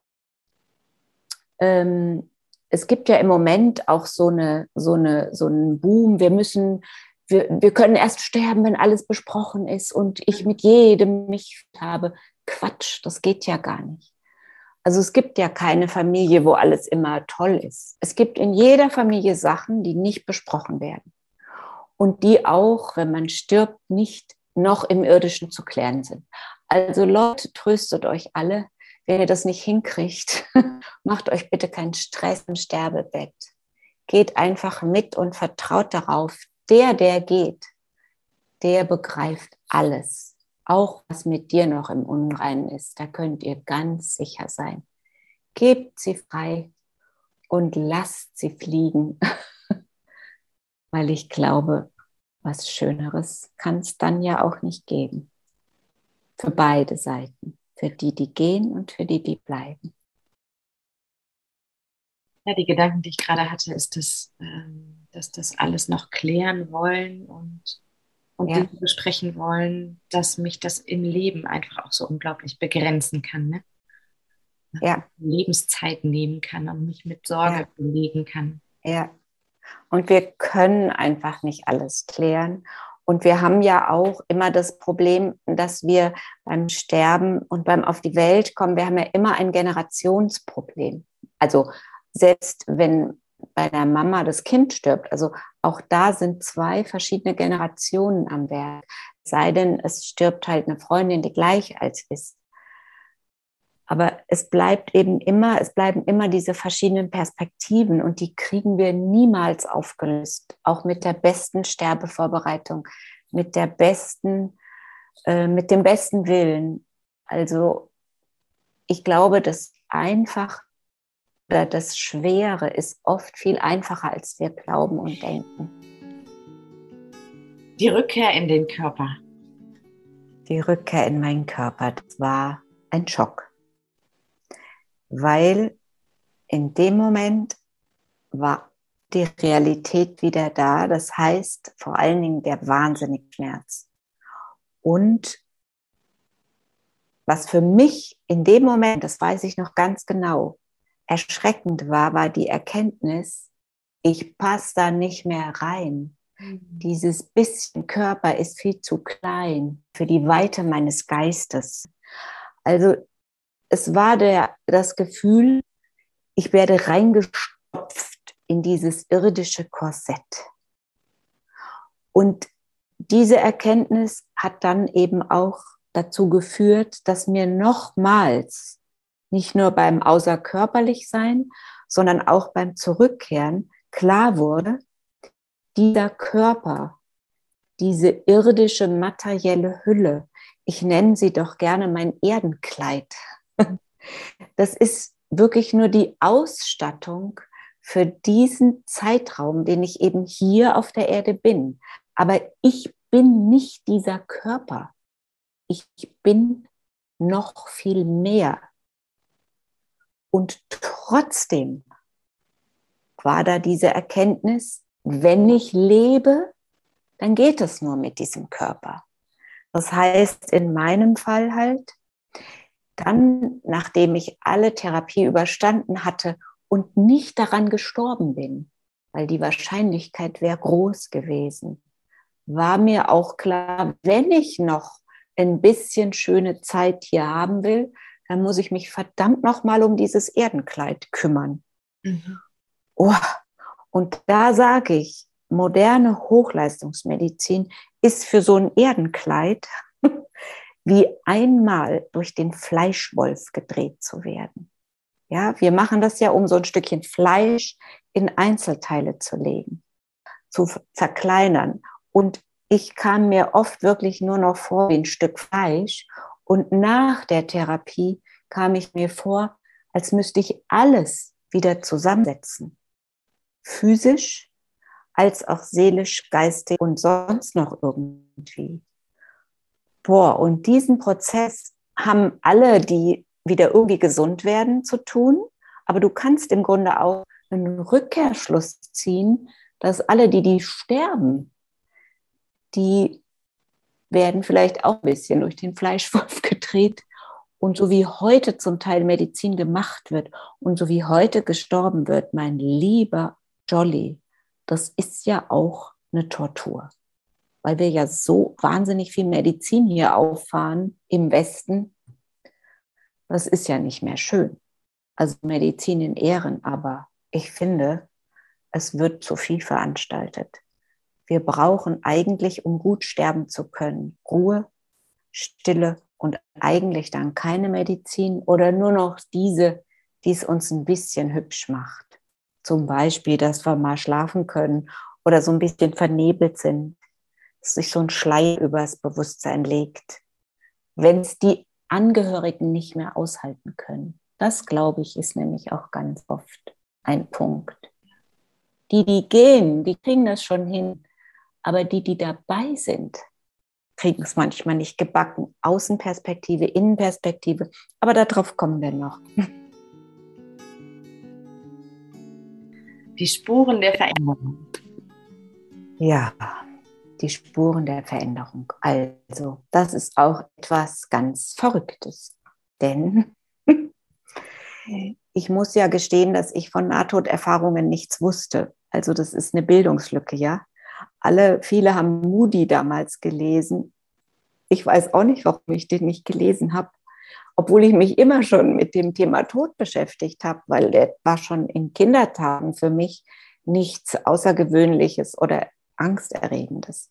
S1: ähm, es gibt ja im Moment auch so, eine, so, eine, so einen Boom, wir müssen, wir, wir können erst sterben, wenn alles besprochen ist und ich mit jedem mich habe. Quatsch, das geht ja gar nicht. Also es gibt ja keine Familie, wo alles immer toll ist. Es gibt in jeder Familie Sachen, die nicht besprochen werden und die auch, wenn man stirbt, nicht noch im irdischen zu klären sind. Also Leute, tröstet euch alle. Wenn ihr das nicht hinkriegt, macht euch bitte keinen Stress im Sterbebett. Geht einfach mit und vertraut darauf, der, der geht, der begreift alles. Auch was mit dir noch im Unreinen ist, da könnt ihr ganz sicher sein. Gebt sie frei und lasst sie fliegen, weil ich glaube, was Schöneres kann es dann ja auch nicht geben. Für beide Seiten, für die, die gehen und für die, die bleiben.
S3: Ja, die Gedanken, die ich gerade hatte, ist, dass, ähm, dass das alles noch klären wollen und, und ja. Dinge besprechen wollen, dass mich das im Leben einfach auch so unglaublich begrenzen kann. Ne? Ja. Lebenszeit nehmen kann und mich mit Sorge ja. belegen kann.
S1: Ja. Und wir können einfach nicht alles klären. Und wir haben ja auch immer das Problem, dass wir beim Sterben und beim Auf die Welt kommen, wir haben ja immer ein Generationsproblem. Also selbst wenn bei der Mama das Kind stirbt, also auch da sind zwei verschiedene Generationen am Werk. Sei denn, es stirbt halt eine Freundin, die gleich alt ist. Aber es bleibt eben immer, es bleiben immer diese verschiedenen Perspektiven und die kriegen wir niemals aufgelöst. Auch mit der besten Sterbevorbereitung, mit der besten, äh, mit dem besten Willen. Also ich glaube, das einfach oder das Schwere ist oft viel einfacher, als wir glauben und denken.
S3: Die Rückkehr in den Körper.
S1: Die Rückkehr in meinen Körper, das war ein Schock weil in dem Moment war die Realität wieder da. Das heißt vor allen Dingen der wahnsinnige Schmerz. Und was für mich in dem Moment, das weiß ich noch ganz genau, erschreckend war, war die Erkenntnis, ich passe da nicht mehr rein. Mhm. Dieses bisschen Körper ist viel zu klein für die Weite meines Geistes. Also es war der, das Gefühl, ich werde reingestopft in dieses irdische Korsett. Und diese Erkenntnis hat dann eben auch dazu geführt, dass mir nochmals, nicht nur beim Außerkörperlichsein, sondern auch beim Zurückkehren klar wurde, dieser Körper, diese irdische materielle Hülle, ich nenne sie doch gerne mein Erdenkleid, das ist wirklich nur die Ausstattung für diesen Zeitraum, den ich eben hier auf der Erde bin. Aber ich bin nicht dieser Körper. Ich bin noch viel mehr. Und trotzdem war da diese Erkenntnis, wenn ich lebe, dann geht es nur mit diesem Körper. Das heißt in meinem Fall halt, dann, nachdem ich alle Therapie überstanden hatte und nicht daran gestorben bin, weil die Wahrscheinlichkeit wäre groß gewesen, war mir auch klar, wenn ich noch ein bisschen schöne Zeit hier haben will, dann muss ich mich verdammt noch mal um dieses Erdenkleid kümmern. Mhm. Oh, und da sage ich, moderne Hochleistungsmedizin ist für so ein Erdenkleid wie einmal durch den Fleischwolf gedreht zu werden. Ja, wir machen das ja, um so ein Stückchen Fleisch in Einzelteile zu legen, zu zerkleinern. Und ich kam mir oft wirklich nur noch vor wie ein Stück Fleisch. Und nach der Therapie kam ich mir vor, als müsste ich alles wieder zusammensetzen. Physisch, als auch seelisch, geistig und sonst noch irgendwie. Boah, und diesen Prozess haben alle, die wieder irgendwie gesund werden, zu tun. Aber du kannst im Grunde auch einen Rückkehrschluss ziehen, dass alle, die, die sterben, die werden vielleicht auch ein bisschen durch den Fleischwolf gedreht. Und so wie heute zum Teil Medizin gemacht wird und so wie heute gestorben wird, mein lieber Jolly, das ist ja auch eine Tortur. Weil wir ja so wahnsinnig viel Medizin hier auffahren im Westen. Das ist ja nicht mehr schön. Also Medizin in Ehren, aber ich finde, es wird zu viel veranstaltet. Wir brauchen eigentlich, um gut sterben zu können, Ruhe, Stille und eigentlich dann keine Medizin oder nur noch diese, die es uns ein bisschen hübsch macht. Zum Beispiel, dass wir mal schlafen können oder so ein bisschen vernebelt sind, dass sich so ein Schleier übers Bewusstsein legt, wenn es die Angehörigen nicht mehr aushalten können. Das, glaube ich, ist nämlich auch ganz oft ein Punkt. Die, die gehen, die kriegen das schon hin. Aber die, die dabei sind, kriegen es manchmal nicht gebacken. Außenperspektive, Innenperspektive. Aber darauf kommen wir noch.
S3: Die Spuren der Veränderung.
S1: Ja, die Spuren der Veränderung. Also, das ist auch etwas ganz Verrücktes. Denn ich muss ja gestehen, dass ich von Nahtoderfahrungen nichts wusste. Also das ist eine Bildungslücke, ja alle, viele haben Moody damals gelesen. Ich weiß auch nicht, warum ich den nicht gelesen habe, obwohl ich mich immer schon mit dem Thema Tod beschäftigt habe, weil der war schon in Kindertagen für mich nichts Außergewöhnliches oder Angsterregendes.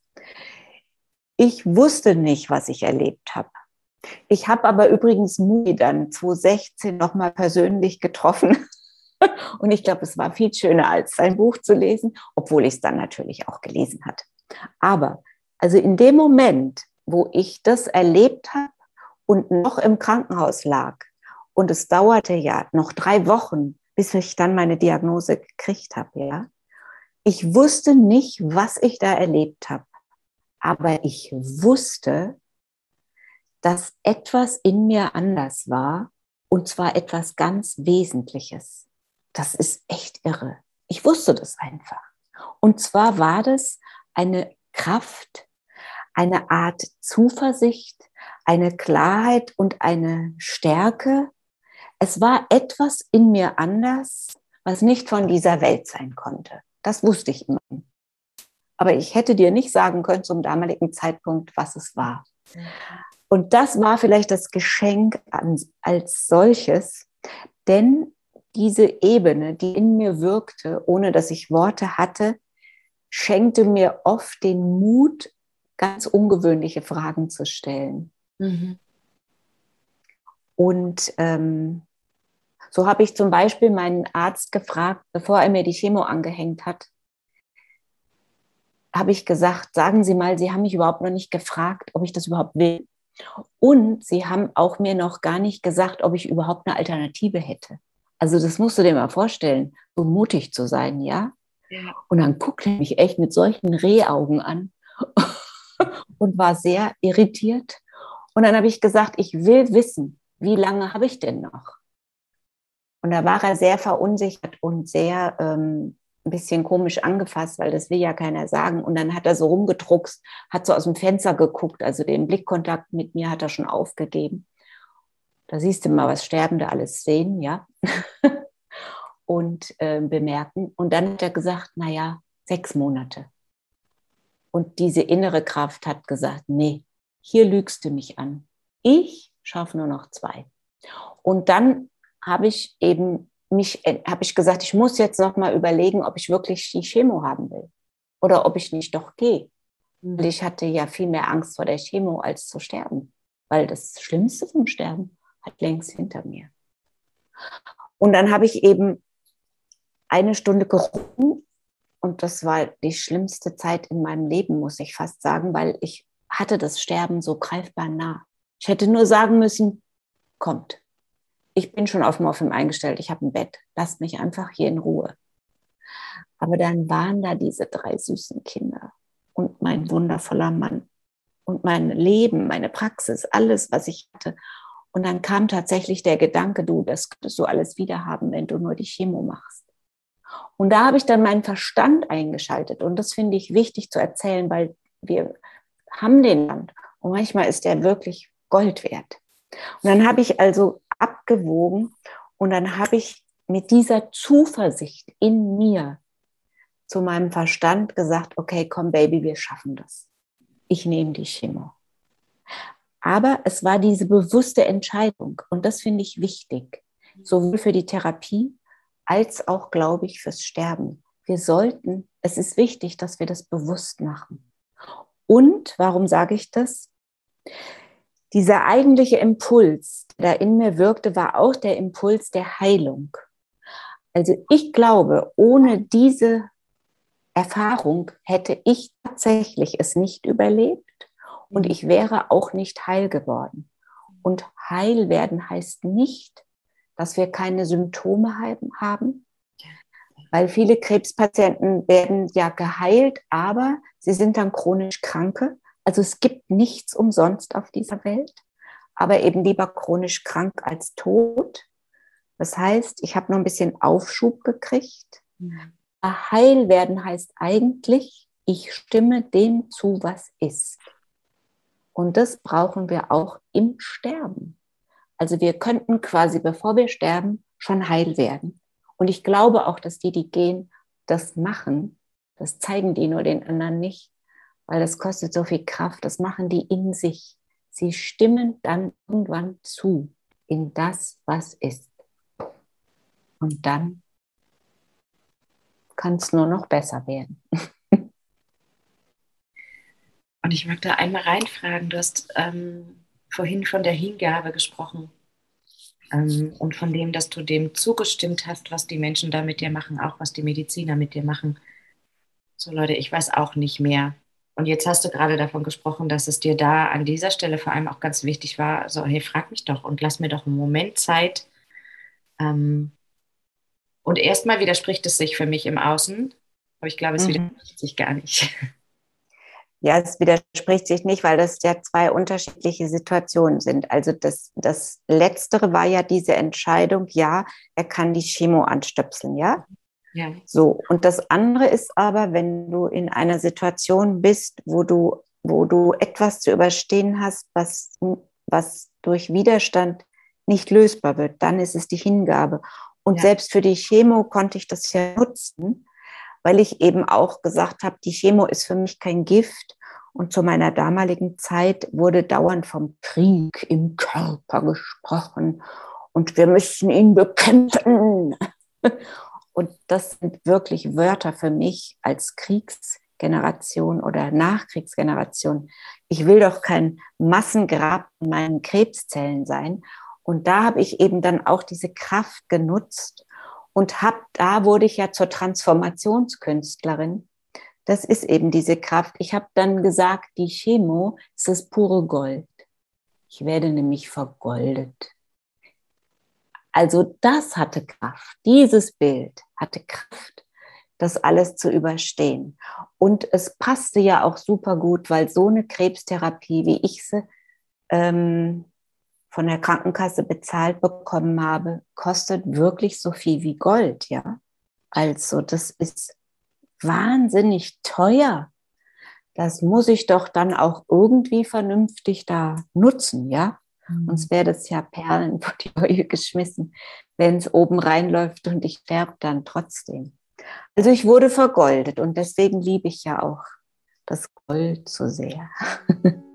S1: Ich wusste nicht, was ich erlebt habe. Ich habe aber übrigens Moody dann 2016 nochmal persönlich getroffen Und ich glaube, es war viel schöner, als sein Buch zu lesen, obwohl ich es dann natürlich auch gelesen hatte. Aber also in dem Moment, wo ich das erlebt habe und noch im Krankenhaus lag, und es dauerte ja noch drei Wochen, bis ich dann meine Diagnose gekriegt habe, ja. Ich wusste nicht, was ich da erlebt habe, aber ich wusste, dass etwas in mir anders war, und zwar etwas ganz Wesentliches das ist echt irre. Ich wusste das einfach. Und zwar war das eine Kraft, eine Art Zuversicht, eine Klarheit und eine Stärke. Es war etwas in mir anders, was nicht von dieser Welt sein konnte. Das wusste ich immer. Aber ich hätte dir nicht sagen können zum damaligen Zeitpunkt, was es war. Und das war vielleicht das Geschenk als solches, denn diese Ebene, die in mir wirkte, ohne dass ich Worte hatte, schenkte mir oft den Mut, ganz ungewöhnliche Fragen zu stellen. Mhm. Und ähm, so habe ich zum Beispiel meinen Arzt gefragt, bevor er mir die Chemo angehängt hat, habe ich gesagt, sagen Sie mal, Sie haben mich überhaupt noch nicht gefragt, ob ich das überhaupt will. Und Sie haben auch mir noch gar nicht gesagt, ob ich überhaupt eine Alternative hätte. Also das musst du dir mal vorstellen, so mutig zu sein, ja? ja. Und dann guckte er mich echt mit solchen Rehaugen an und war sehr irritiert. Und dann habe ich gesagt, ich will wissen, wie lange habe ich denn noch? Und da war er sehr verunsichert und sehr ähm, ein bisschen komisch angefasst, weil das will ja keiner sagen. Und dann hat er so rumgedruckst, hat so aus dem Fenster geguckt, also den Blickkontakt mit mir hat er schon aufgegeben. Da siehst du mal, was Sterbende alles sehen, ja, und äh, bemerken. Und dann hat er gesagt, naja, sechs Monate. Und diese innere Kraft hat gesagt, nee, hier lügst du mich an. Ich schaffe nur noch zwei. Und dann habe ich eben mich, äh, habe ich gesagt, ich muss jetzt noch mal überlegen, ob ich wirklich die Chemo haben will oder ob ich nicht doch gehe. Mhm. Ich hatte ja viel mehr Angst vor der Chemo als zu sterben, weil das Schlimmste vom Sterben hat längst hinter mir. Und dann habe ich eben eine Stunde gerungen und das war die schlimmste Zeit in meinem Leben, muss ich fast sagen, weil ich hatte das Sterben so greifbar nah. Ich hätte nur sagen müssen, kommt. ich bin schon auf Morphium eingestellt, ich habe ein Bett, lasst mich einfach hier in Ruhe. Aber dann waren da diese drei süßen Kinder und mein wundervoller Mann und mein Leben, meine Praxis, alles, was ich hatte. Und dann kam tatsächlich der Gedanke, du, das könntest du alles wieder haben, wenn du nur die Chemo machst. Und da habe ich dann meinen Verstand eingeschaltet. Und das finde ich wichtig zu erzählen, weil wir haben den Land. Und manchmal ist der wirklich Gold wert. Und dann habe ich also abgewogen und dann habe ich mit dieser Zuversicht in mir zu meinem Verstand gesagt, okay, komm Baby, wir schaffen das. Ich nehme die Chemo. Aber es war diese bewusste Entscheidung und das finde ich wichtig, sowohl für die Therapie als auch, glaube ich, fürs Sterben. Wir sollten, es ist wichtig, dass wir das bewusst machen. Und warum sage ich das? Dieser eigentliche Impuls, der da in mir wirkte, war auch der Impuls der Heilung. Also ich glaube, ohne diese Erfahrung hätte ich tatsächlich es nicht überlebt und ich wäre auch nicht heil geworden. Und heil werden heißt nicht, dass wir keine Symptome haben, weil viele Krebspatienten werden ja geheilt, aber sie sind dann chronisch Kranke. Also es gibt nichts umsonst auf dieser Welt, aber eben lieber chronisch krank als tot. Das heißt, ich habe nur ein bisschen Aufschub gekriegt. Mhm. Heil werden heißt eigentlich, ich stimme dem zu, was ist. Und das brauchen wir auch im Sterben. Also wir könnten quasi, bevor wir sterben, schon heil werden. Und ich glaube auch, dass die, die gehen, das machen. Das zeigen die nur den anderen nicht, weil das kostet so viel Kraft. Das machen die in sich. Sie stimmen dann irgendwann zu in das, was ist. Und dann kann es nur noch besser werden.
S3: Und ich mag da einmal reinfragen, du hast ähm, vorhin von der Hingabe gesprochen ähm, und von dem, dass du dem zugestimmt hast, was die Menschen da mit dir machen, auch was die Mediziner mit dir machen. So Leute, ich weiß auch nicht mehr. Und jetzt hast du gerade davon gesprochen, dass es dir da an dieser Stelle vor allem auch ganz wichtig war, so, hey, frag mich doch und lass mir doch einen Moment Zeit, ähm, und erstmal widerspricht es sich für mich im Außen, aber ich glaube, es mhm. widerspricht sich gar nicht.
S1: Ja, es widerspricht sich nicht, weil das ja zwei unterschiedliche Situationen sind. Also das, das Letztere war ja diese Entscheidung, ja, er kann die Chemo anstöpseln, ja? Ja. So, und das andere ist aber, wenn du in einer Situation bist, wo du, wo du etwas zu überstehen hast, was, was durch Widerstand nicht lösbar wird, dann ist es die Hingabe. Und ja. selbst für die Chemo konnte ich das ja nutzen, weil ich eben auch gesagt habe, die Chemo ist für mich kein Gift. Und zu meiner damaligen Zeit wurde dauernd vom Krieg im Körper gesprochen und wir müssen ihn bekämpfen. Und das sind wirklich Wörter für mich als Kriegsgeneration oder Nachkriegsgeneration. Ich will doch kein Massengrab in meinen Krebszellen sein. Und da habe ich eben dann auch diese Kraft genutzt und hab, da wurde ich ja zur Transformationskünstlerin. Das ist eben diese Kraft. Ich habe dann gesagt, die Chemo ist das pure Gold. Ich werde nämlich vergoldet. Also das hatte Kraft. Dieses Bild hatte Kraft, das alles zu überstehen. Und es passte ja auch super gut, weil so eine Krebstherapie, wie ich sie ähm, von der Krankenkasse bezahlt bekommen habe, kostet wirklich so viel wie Gold, ja. Also das ist wahnsinnig teuer. Das muss ich doch dann auch irgendwie vernünftig da nutzen, ja. Mhm. Sonst wäre das ja Perlen vor die Eule geschmissen, wenn es oben reinläuft und ich sterbe dann trotzdem. Also ich wurde vergoldet und deswegen liebe ich ja auch das Gold so sehr.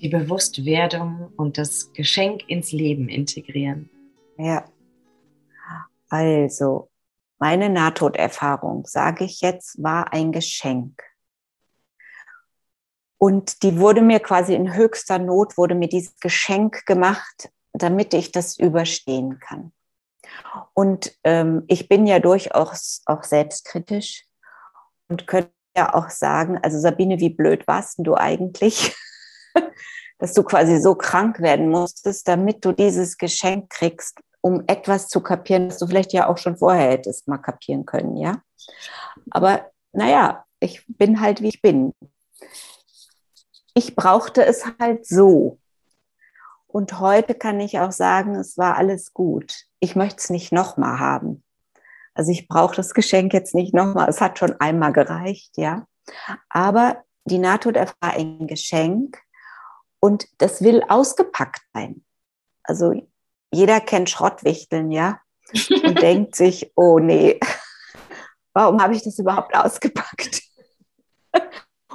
S3: die Bewusstwerdung und das Geschenk ins Leben integrieren.
S1: Ja. Also, meine Nahtoderfahrung, sage ich jetzt, war ein Geschenk. Und die wurde mir quasi in höchster Not, wurde mir dieses Geschenk gemacht, damit ich das überstehen kann. Und ähm, ich bin ja durchaus auch selbstkritisch und könnte ja auch sagen, also Sabine, wie blöd warst du eigentlich? dass du quasi so krank werden musstest, damit du dieses Geschenk kriegst, um etwas zu kapieren, das du vielleicht ja auch schon vorher hättest mal kapieren können, ja. Aber naja, ich bin halt wie ich bin. Ich brauchte es halt so. Und heute kann ich auch sagen, es war alles gut. Ich möchte es nicht nochmal haben. Also ich brauche das Geschenk jetzt nicht nochmal. Es hat schon einmal gereicht, ja. Aber die Nahtoderfahrung war ein Geschenk und das will ausgepackt sein. Also jeder kennt Schrottwichteln, ja, und denkt sich, oh nee, warum habe ich das überhaupt ausgepackt?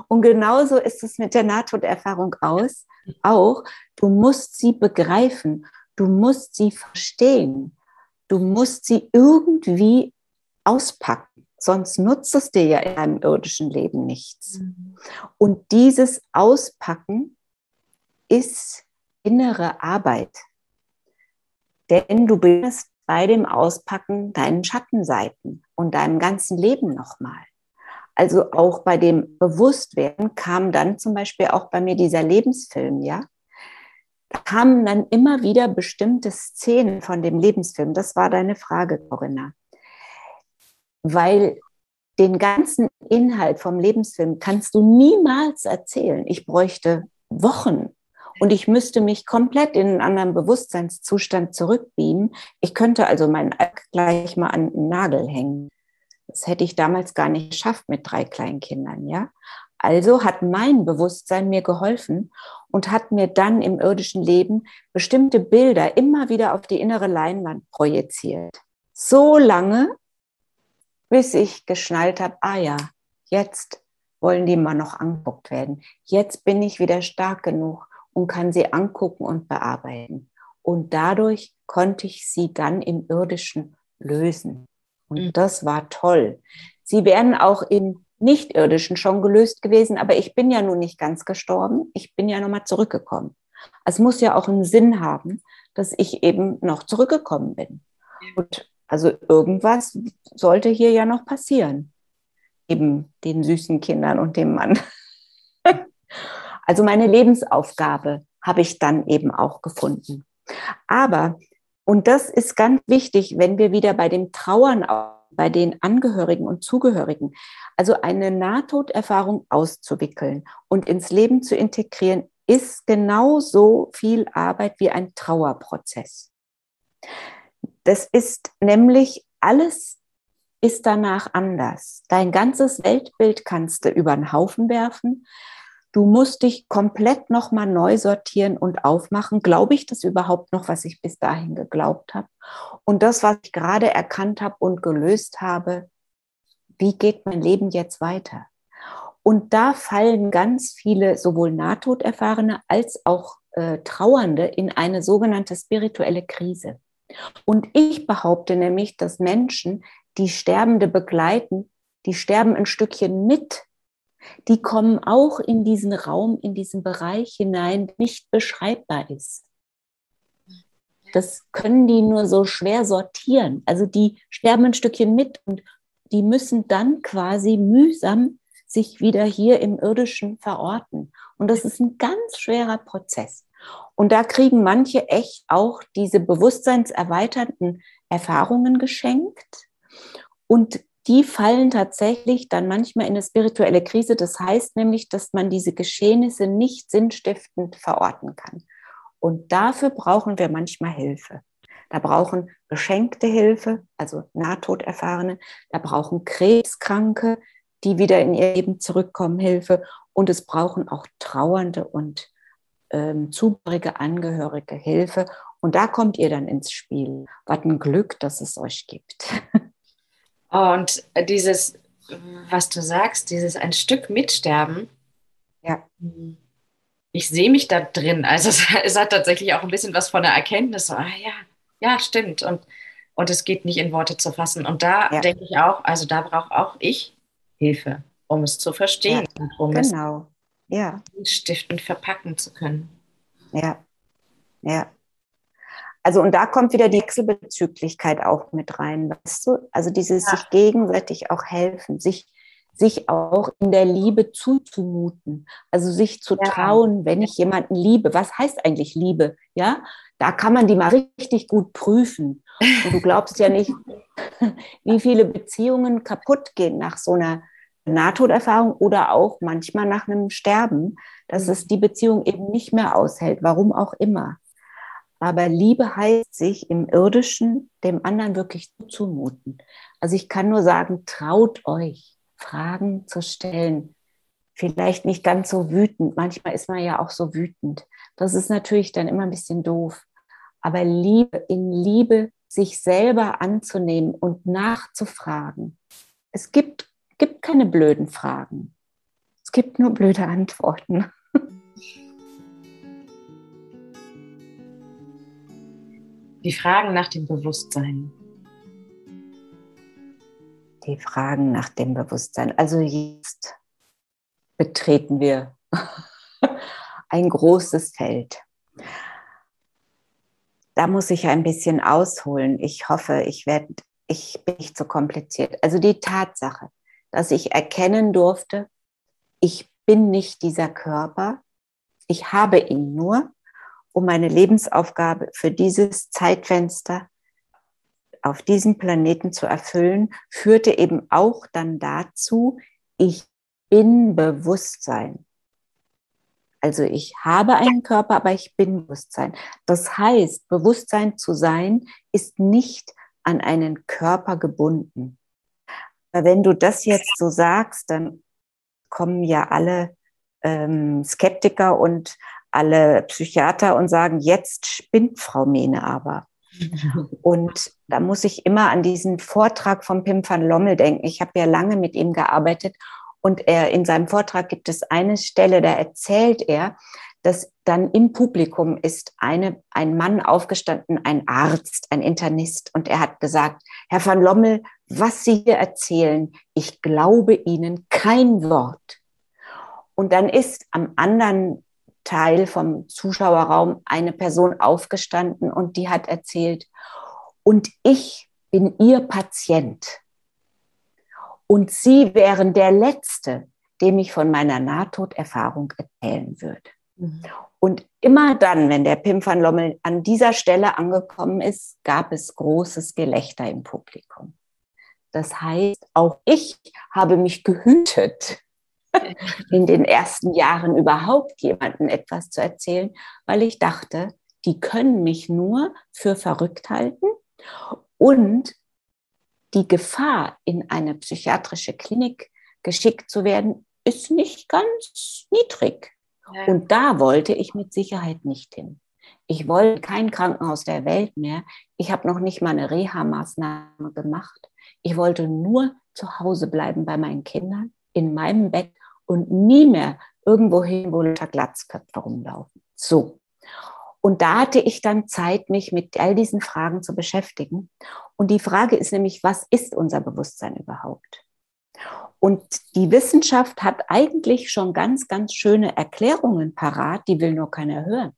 S1: Und genauso ist es mit der Nahtoderfahrung aus. Auch, du musst sie begreifen, du musst sie verstehen, du musst sie irgendwie auspacken, sonst nutzt es dir ja in deinem irdischen Leben nichts. Mhm. Und dieses Auspacken ist innere Arbeit. Denn du bist bei dem Auspacken deinen Schattenseiten und deinem ganzen Leben nochmal. Also auch bei dem Bewusstwerden kam dann zum Beispiel auch bei mir dieser Lebensfilm, ja. Da kamen dann immer wieder bestimmte Szenen von dem Lebensfilm. Das war deine Frage, Corinna. Weil den ganzen Inhalt vom Lebensfilm kannst du niemals erzählen. Ich bräuchte Wochen und ich müsste mich komplett in einen anderen Bewusstseinszustand zurückbeamen. Ich könnte also meinen Alk gleich mal an einen Nagel hängen. Das hätte ich damals gar nicht geschafft mit drei kleinen Kindern, ja. Also hat mein Bewusstsein mir geholfen und hat mir dann im irdischen Leben bestimmte Bilder immer wieder auf die innere Leinwand projiziert. So lange, bis ich geschnallt habe, ah ja, jetzt wollen die mal noch angeguckt werden. Jetzt bin ich wieder stark genug und kann sie angucken und bearbeiten. Und dadurch konnte ich sie dann im irdischen lösen. Und mhm. das war toll. Sie wären auch im Nichtirdischen schon gelöst gewesen, aber ich bin ja nun nicht ganz gestorben. Ich bin ja nochmal zurückgekommen. Es muss ja auch einen Sinn haben, dass ich eben noch zurückgekommen bin. Und also irgendwas sollte hier ja noch passieren. Eben den süßen Kindern und dem Mann. Also meine Lebensaufgabe habe ich dann eben auch gefunden. Aber, und das ist ganz wichtig, wenn wir wieder bei dem Trauern, bei den Angehörigen und Zugehörigen, also eine Nahtoderfahrung auszuwickeln und ins Leben zu integrieren, ist genauso viel Arbeit wie ein Trauerprozess. Das ist nämlich alles ist danach anders. Dein ganzes Weltbild kannst du über den Haufen werfen. Du musst dich komplett nochmal neu sortieren und aufmachen. Glaube ich das überhaupt noch, was ich bis dahin geglaubt habe? Und das, was ich gerade erkannt habe und gelöst habe, wie geht mein Leben jetzt weiter? Und da fallen ganz viele, sowohl Nahtoderfahrene als auch äh, Trauernde, in eine sogenannte spirituelle Krise. Und ich behaupte nämlich, dass Menschen, die Sterbende begleiten, die sterben ein Stückchen mit die kommen auch in diesen Raum, in diesen Bereich hinein, nicht beschreibbar ist. Das können die nur so schwer sortieren. Also die sterben ein Stückchen mit und die müssen dann quasi mühsam sich wieder hier im irdischen verorten. Und das ist ein ganz schwerer Prozess. Und da kriegen manche echt auch diese bewusstseinserweiternden Erfahrungen geschenkt. Und die fallen tatsächlich dann manchmal in eine spirituelle Krise. Das heißt nämlich, dass man diese Geschehnisse nicht sinnstiftend verorten kann. Und dafür brauchen wir manchmal Hilfe. Da brauchen geschenkte Hilfe, also Nahtoderfahrene. Da brauchen Krebskranke, die wieder in ihr Leben zurückkommen, Hilfe. Und es brauchen auch trauernde und ähm, zugehörige Angehörige Hilfe. Und da kommt ihr dann ins Spiel. Was ein Glück, dass es euch gibt.
S3: Und dieses, was du sagst, dieses ein Stück mitsterben,
S1: ja.
S3: Ich sehe mich da drin. Also es, es, hat tatsächlich auch ein bisschen was von der Erkenntnis. So, ah ja, ja, stimmt. Und, und es geht nicht in Worte zu fassen. Und da ja. denke ich auch, also da brauche auch ich Hilfe, um es zu verstehen
S1: ja,
S3: und um
S1: genau. es ja.
S3: stiftend verpacken zu können.
S1: Ja, ja. Also und da kommt wieder die Wechselbezüglichkeit auch mit rein, weißt du? Also dieses ja. sich gegenseitig auch helfen, sich sich auch in der Liebe zuzumuten, also sich zu ja. trauen, wenn ich jemanden liebe. Was heißt eigentlich Liebe? Ja, da kann man die mal richtig gut prüfen. Und du glaubst ja nicht, wie viele Beziehungen kaputt gehen nach so einer Nahtoderfahrung oder auch manchmal nach einem Sterben, dass es die Beziehung eben nicht mehr aushält, warum auch immer. Aber Liebe heißt, sich im Irdischen dem anderen wirklich zumuten. Also ich kann nur sagen, traut euch, Fragen zu stellen. Vielleicht nicht ganz so wütend. Manchmal ist man ja auch so wütend. Das ist natürlich dann immer ein bisschen doof. Aber Liebe, in Liebe sich selber anzunehmen und nachzufragen. Es gibt, gibt keine blöden Fragen. Es gibt nur blöde Antworten.
S3: Die Fragen nach dem Bewusstsein.
S1: Die Fragen nach dem Bewusstsein. Also jetzt betreten wir ein großes Feld. Da muss ich ein bisschen ausholen. Ich hoffe, ich werde, ich bin nicht zu so kompliziert. Also die Tatsache, dass ich erkennen durfte, ich bin nicht dieser Körper, ich habe ihn nur um meine Lebensaufgabe für dieses Zeitfenster auf diesem Planeten zu erfüllen, führte eben auch dann dazu, ich bin Bewusstsein. Also ich habe einen Körper, aber ich bin Bewusstsein. Das heißt, Bewusstsein zu sein ist nicht an einen Körper gebunden. Wenn du das jetzt so sagst, dann kommen ja alle ähm, Skeptiker und alle Psychiater und sagen, jetzt spinnt Frau Mene aber. Und da muss ich immer an diesen Vortrag von Pim van Lommel denken. Ich habe ja lange mit ihm gearbeitet und er in seinem Vortrag gibt es eine Stelle, da erzählt er, dass dann im Publikum ist eine, ein Mann aufgestanden, ein Arzt, ein Internist, und er hat gesagt, Herr van Lommel, was Sie hier erzählen, ich glaube Ihnen kein Wort. Und dann ist am anderen Teil vom Zuschauerraum eine Person aufgestanden und die hat erzählt, und ich bin Ihr Patient. Und Sie wären der Letzte, dem ich von meiner Nahtoderfahrung erzählen würde. Mhm. Und immer dann, wenn der Pim van Lommel an dieser Stelle angekommen ist, gab es großes Gelächter im Publikum. Das heißt, auch ich habe mich gehütet, in den ersten Jahren überhaupt jemandem etwas zu erzählen, weil ich dachte, die können mich nur für verrückt halten und die Gefahr, in eine psychiatrische Klinik geschickt zu werden, ist nicht ganz niedrig. Ja. Und da wollte ich mit Sicherheit nicht hin. Ich wollte kein Krankenhaus der Welt mehr. Ich habe noch nicht mal eine Reha-Maßnahme gemacht. Ich wollte nur zu Hause bleiben bei meinen Kindern, in meinem Bett und nie mehr irgendwo hin, wo lauter Glatzköpfe rumlaufen. So. Und da hatte ich dann Zeit, mich mit all diesen Fragen zu beschäftigen. Und die Frage ist nämlich, was ist unser Bewusstsein überhaupt? Und die Wissenschaft hat eigentlich schon ganz, ganz schöne Erklärungen parat, die will nur keiner hören.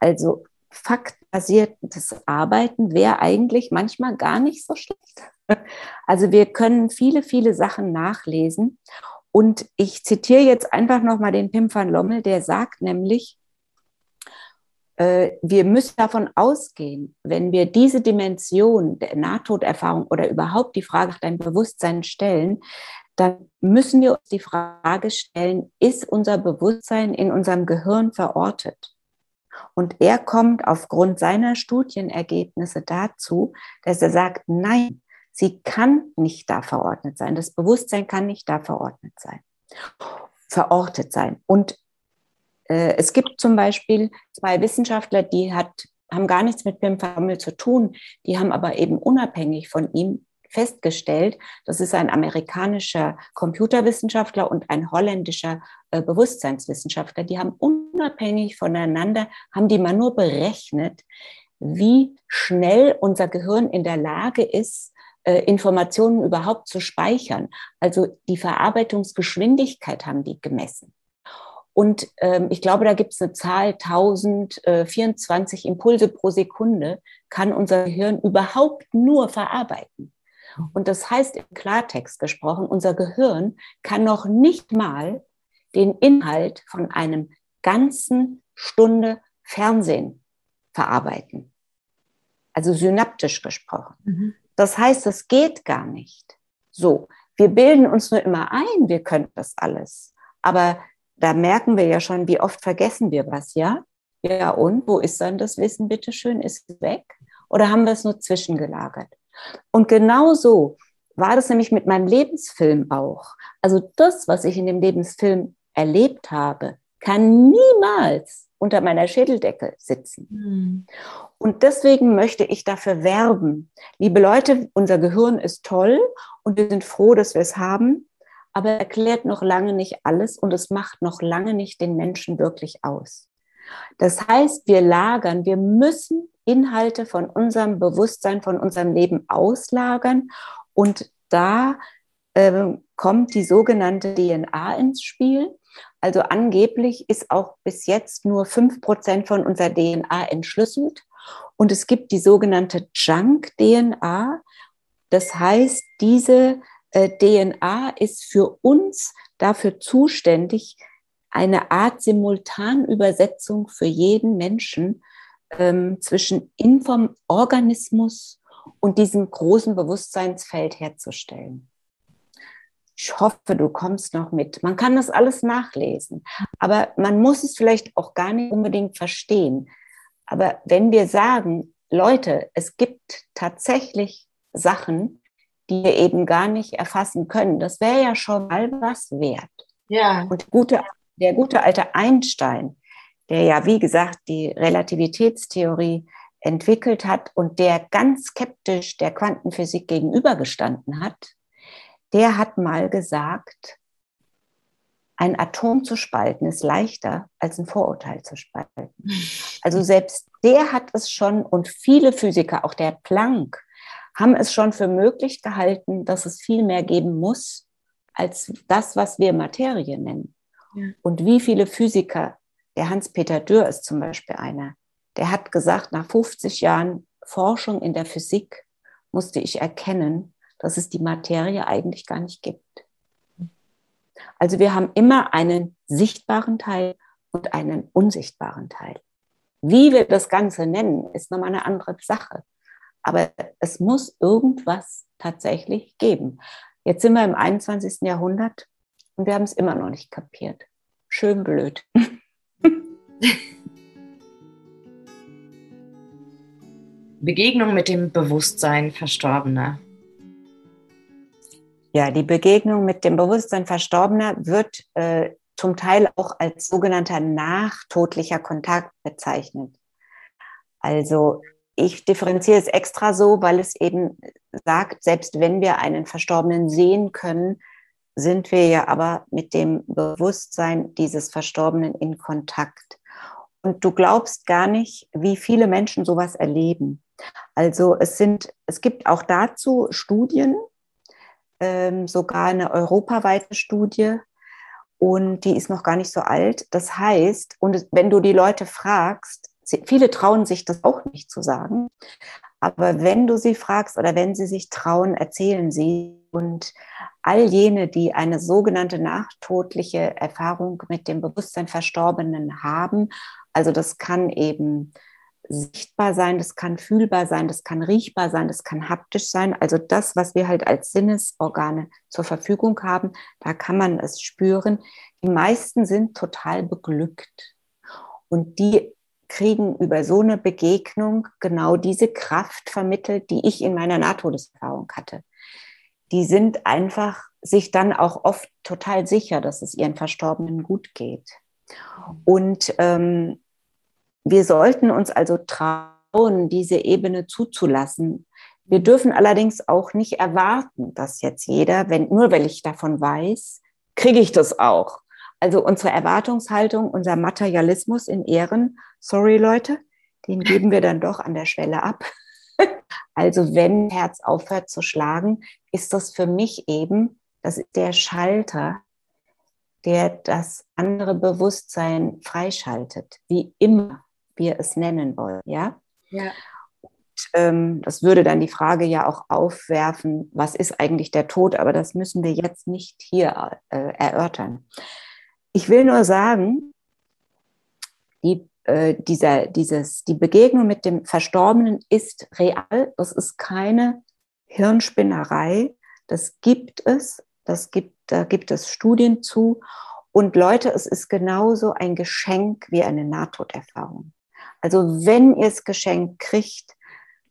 S1: Also faktbasiertes Arbeiten wäre eigentlich manchmal gar nicht so schlecht. Also wir können viele, viele Sachen nachlesen und ich zitiere jetzt einfach nochmal den Pim van Lommel, der sagt nämlich, äh, wir müssen davon ausgehen, wenn wir diese Dimension der Nahtoderfahrung oder überhaupt die Frage nach deinem Bewusstsein stellen, dann müssen wir uns die Frage stellen, ist unser Bewusstsein in unserem Gehirn verortet? Und er kommt aufgrund seiner Studienergebnisse dazu, dass er sagt, nein, Sie kann nicht da verordnet sein. Das Bewusstsein kann nicht da verordnet sein, verortet sein. Und äh, es gibt zum Beispiel zwei Wissenschaftler, die hat, haben gar nichts mit Pim Van zu tun. Die haben aber eben unabhängig von ihm festgestellt, das ist ein amerikanischer Computerwissenschaftler und ein holländischer äh, Bewusstseinswissenschaftler, die haben unabhängig voneinander, haben die mal nur berechnet, wie schnell unser Gehirn in der Lage ist, Informationen überhaupt zu speichern. Also die Verarbeitungsgeschwindigkeit haben die gemessen. Und ähm, ich glaube, da gibt es eine Zahl, 1024 Impulse pro Sekunde kann unser Gehirn überhaupt nur verarbeiten. Und das heißt im Klartext gesprochen, unser Gehirn kann noch nicht mal den Inhalt von einem ganzen Stunde Fernsehen verarbeiten. Also synaptisch gesprochen. Mhm. Das heißt, es geht gar nicht. So, wir bilden uns nur immer ein, wir können das alles. Aber da merken wir ja schon, wie oft vergessen wir was, ja? Ja, und wo ist dann das Wissen, bitteschön? Ist weg? Oder haben wir es nur zwischengelagert? Und genau so war das nämlich mit meinem Lebensfilm auch. Also das, was ich in dem Lebensfilm erlebt habe, kann niemals unter meiner Schädeldecke sitzen. Mhm. Und deswegen möchte ich dafür werben. Liebe Leute, unser Gehirn ist toll und wir sind froh, dass wir es haben, aber erklärt noch lange nicht alles und es macht noch lange nicht den Menschen wirklich aus. Das heißt, wir lagern, wir müssen Inhalte von unserem Bewusstsein, von unserem Leben auslagern und da äh, kommt die sogenannte DNA ins Spiel. Also angeblich ist auch bis jetzt nur fünf Prozent von unserer DNA entschlüsselt. Und es gibt die sogenannte Junk-DNA. Das heißt, diese äh, DNA ist für uns dafür zuständig, eine Art Simultanübersetzung für jeden Menschen ähm, zwischen Inform Organismus und diesem großen Bewusstseinsfeld herzustellen. Ich hoffe, du kommst noch mit. Man kann das alles nachlesen, aber man muss es vielleicht auch gar nicht unbedingt verstehen. Aber wenn wir sagen, Leute, es gibt tatsächlich Sachen, die wir eben gar nicht erfassen können, das wäre ja schon mal was wert. Ja. Und gute, der gute alte Einstein, der ja, wie gesagt, die Relativitätstheorie entwickelt hat und der ganz skeptisch der Quantenphysik gegenübergestanden hat, der hat mal gesagt, ein Atom zu spalten ist leichter als ein Vorurteil zu spalten. Also selbst der hat es schon und viele Physiker, auch der Planck, haben es schon für möglich gehalten, dass es viel mehr geben muss als das, was wir Materie nennen. Ja. Und wie viele Physiker, der Hans-Peter Dürr ist zum Beispiel einer, der hat gesagt, nach 50 Jahren Forschung in der Physik musste ich erkennen, dass es die Materie eigentlich gar nicht gibt. Also wir haben immer einen sichtbaren Teil und einen unsichtbaren Teil. Wie wir das Ganze nennen, ist nochmal eine andere Sache. Aber es muss irgendwas tatsächlich geben. Jetzt sind wir im 21. Jahrhundert und wir haben es immer noch nicht kapiert. Schön blöd.
S3: Begegnung mit dem Bewusstsein Verstorbener.
S1: Ja, die Begegnung mit dem Bewusstsein Verstorbener wird äh, zum Teil auch als sogenannter nachtodlicher Kontakt bezeichnet. Also ich differenziere es extra so, weil es eben sagt, selbst wenn wir einen Verstorbenen sehen können, sind wir ja aber mit dem Bewusstsein dieses Verstorbenen in Kontakt. Und du glaubst gar nicht, wie viele Menschen sowas erleben. Also es sind, es gibt auch dazu Studien, sogar eine europaweite Studie und die ist noch gar nicht so alt. Das heißt, und wenn du die Leute fragst, viele trauen sich das auch nicht zu sagen, aber wenn du sie fragst oder wenn sie sich trauen, erzählen sie. Und all jene, die eine sogenannte nachtodliche Erfahrung mit dem Bewusstsein Verstorbenen haben, also das kann eben sichtbar sein, das kann fühlbar sein, das kann riechbar sein, das kann haptisch sein. Also das, was wir halt als Sinnesorgane zur Verfügung haben, da kann man es spüren. Die meisten sind total beglückt. Und die kriegen über so eine Begegnung genau diese Kraft vermittelt, die ich in meiner Nahtodeserfahrung hatte. Die sind einfach sich dann auch oft total sicher, dass es ihren Verstorbenen gut geht. Und ähm, wir sollten uns also trauen, diese Ebene zuzulassen. Wir dürfen allerdings auch nicht erwarten, dass jetzt jeder, wenn, nur weil ich davon weiß, kriege ich das auch. Also unsere Erwartungshaltung, unser Materialismus in Ehren, sorry Leute, den geben wir dann doch an der Schwelle ab. Also wenn Herz aufhört zu schlagen, ist das für mich eben, das ist der Schalter, der das andere Bewusstsein freischaltet, wie immer wir es nennen wollen, ja? Ja. ähm, das würde dann die Frage ja auch aufwerfen, was ist eigentlich der Tod? Aber das müssen wir jetzt nicht hier äh, erörtern. Ich will nur sagen, die, äh, dieser, dieses, die Begegnung mit dem Verstorbenen ist real. Das ist keine Hirnspinnerei. Das gibt es. Das gibt, da gibt es Studien zu. Und Leute, es ist genauso ein Geschenk wie eine Nahtoderfahrung. Also wenn ihr es geschenkt kriegt,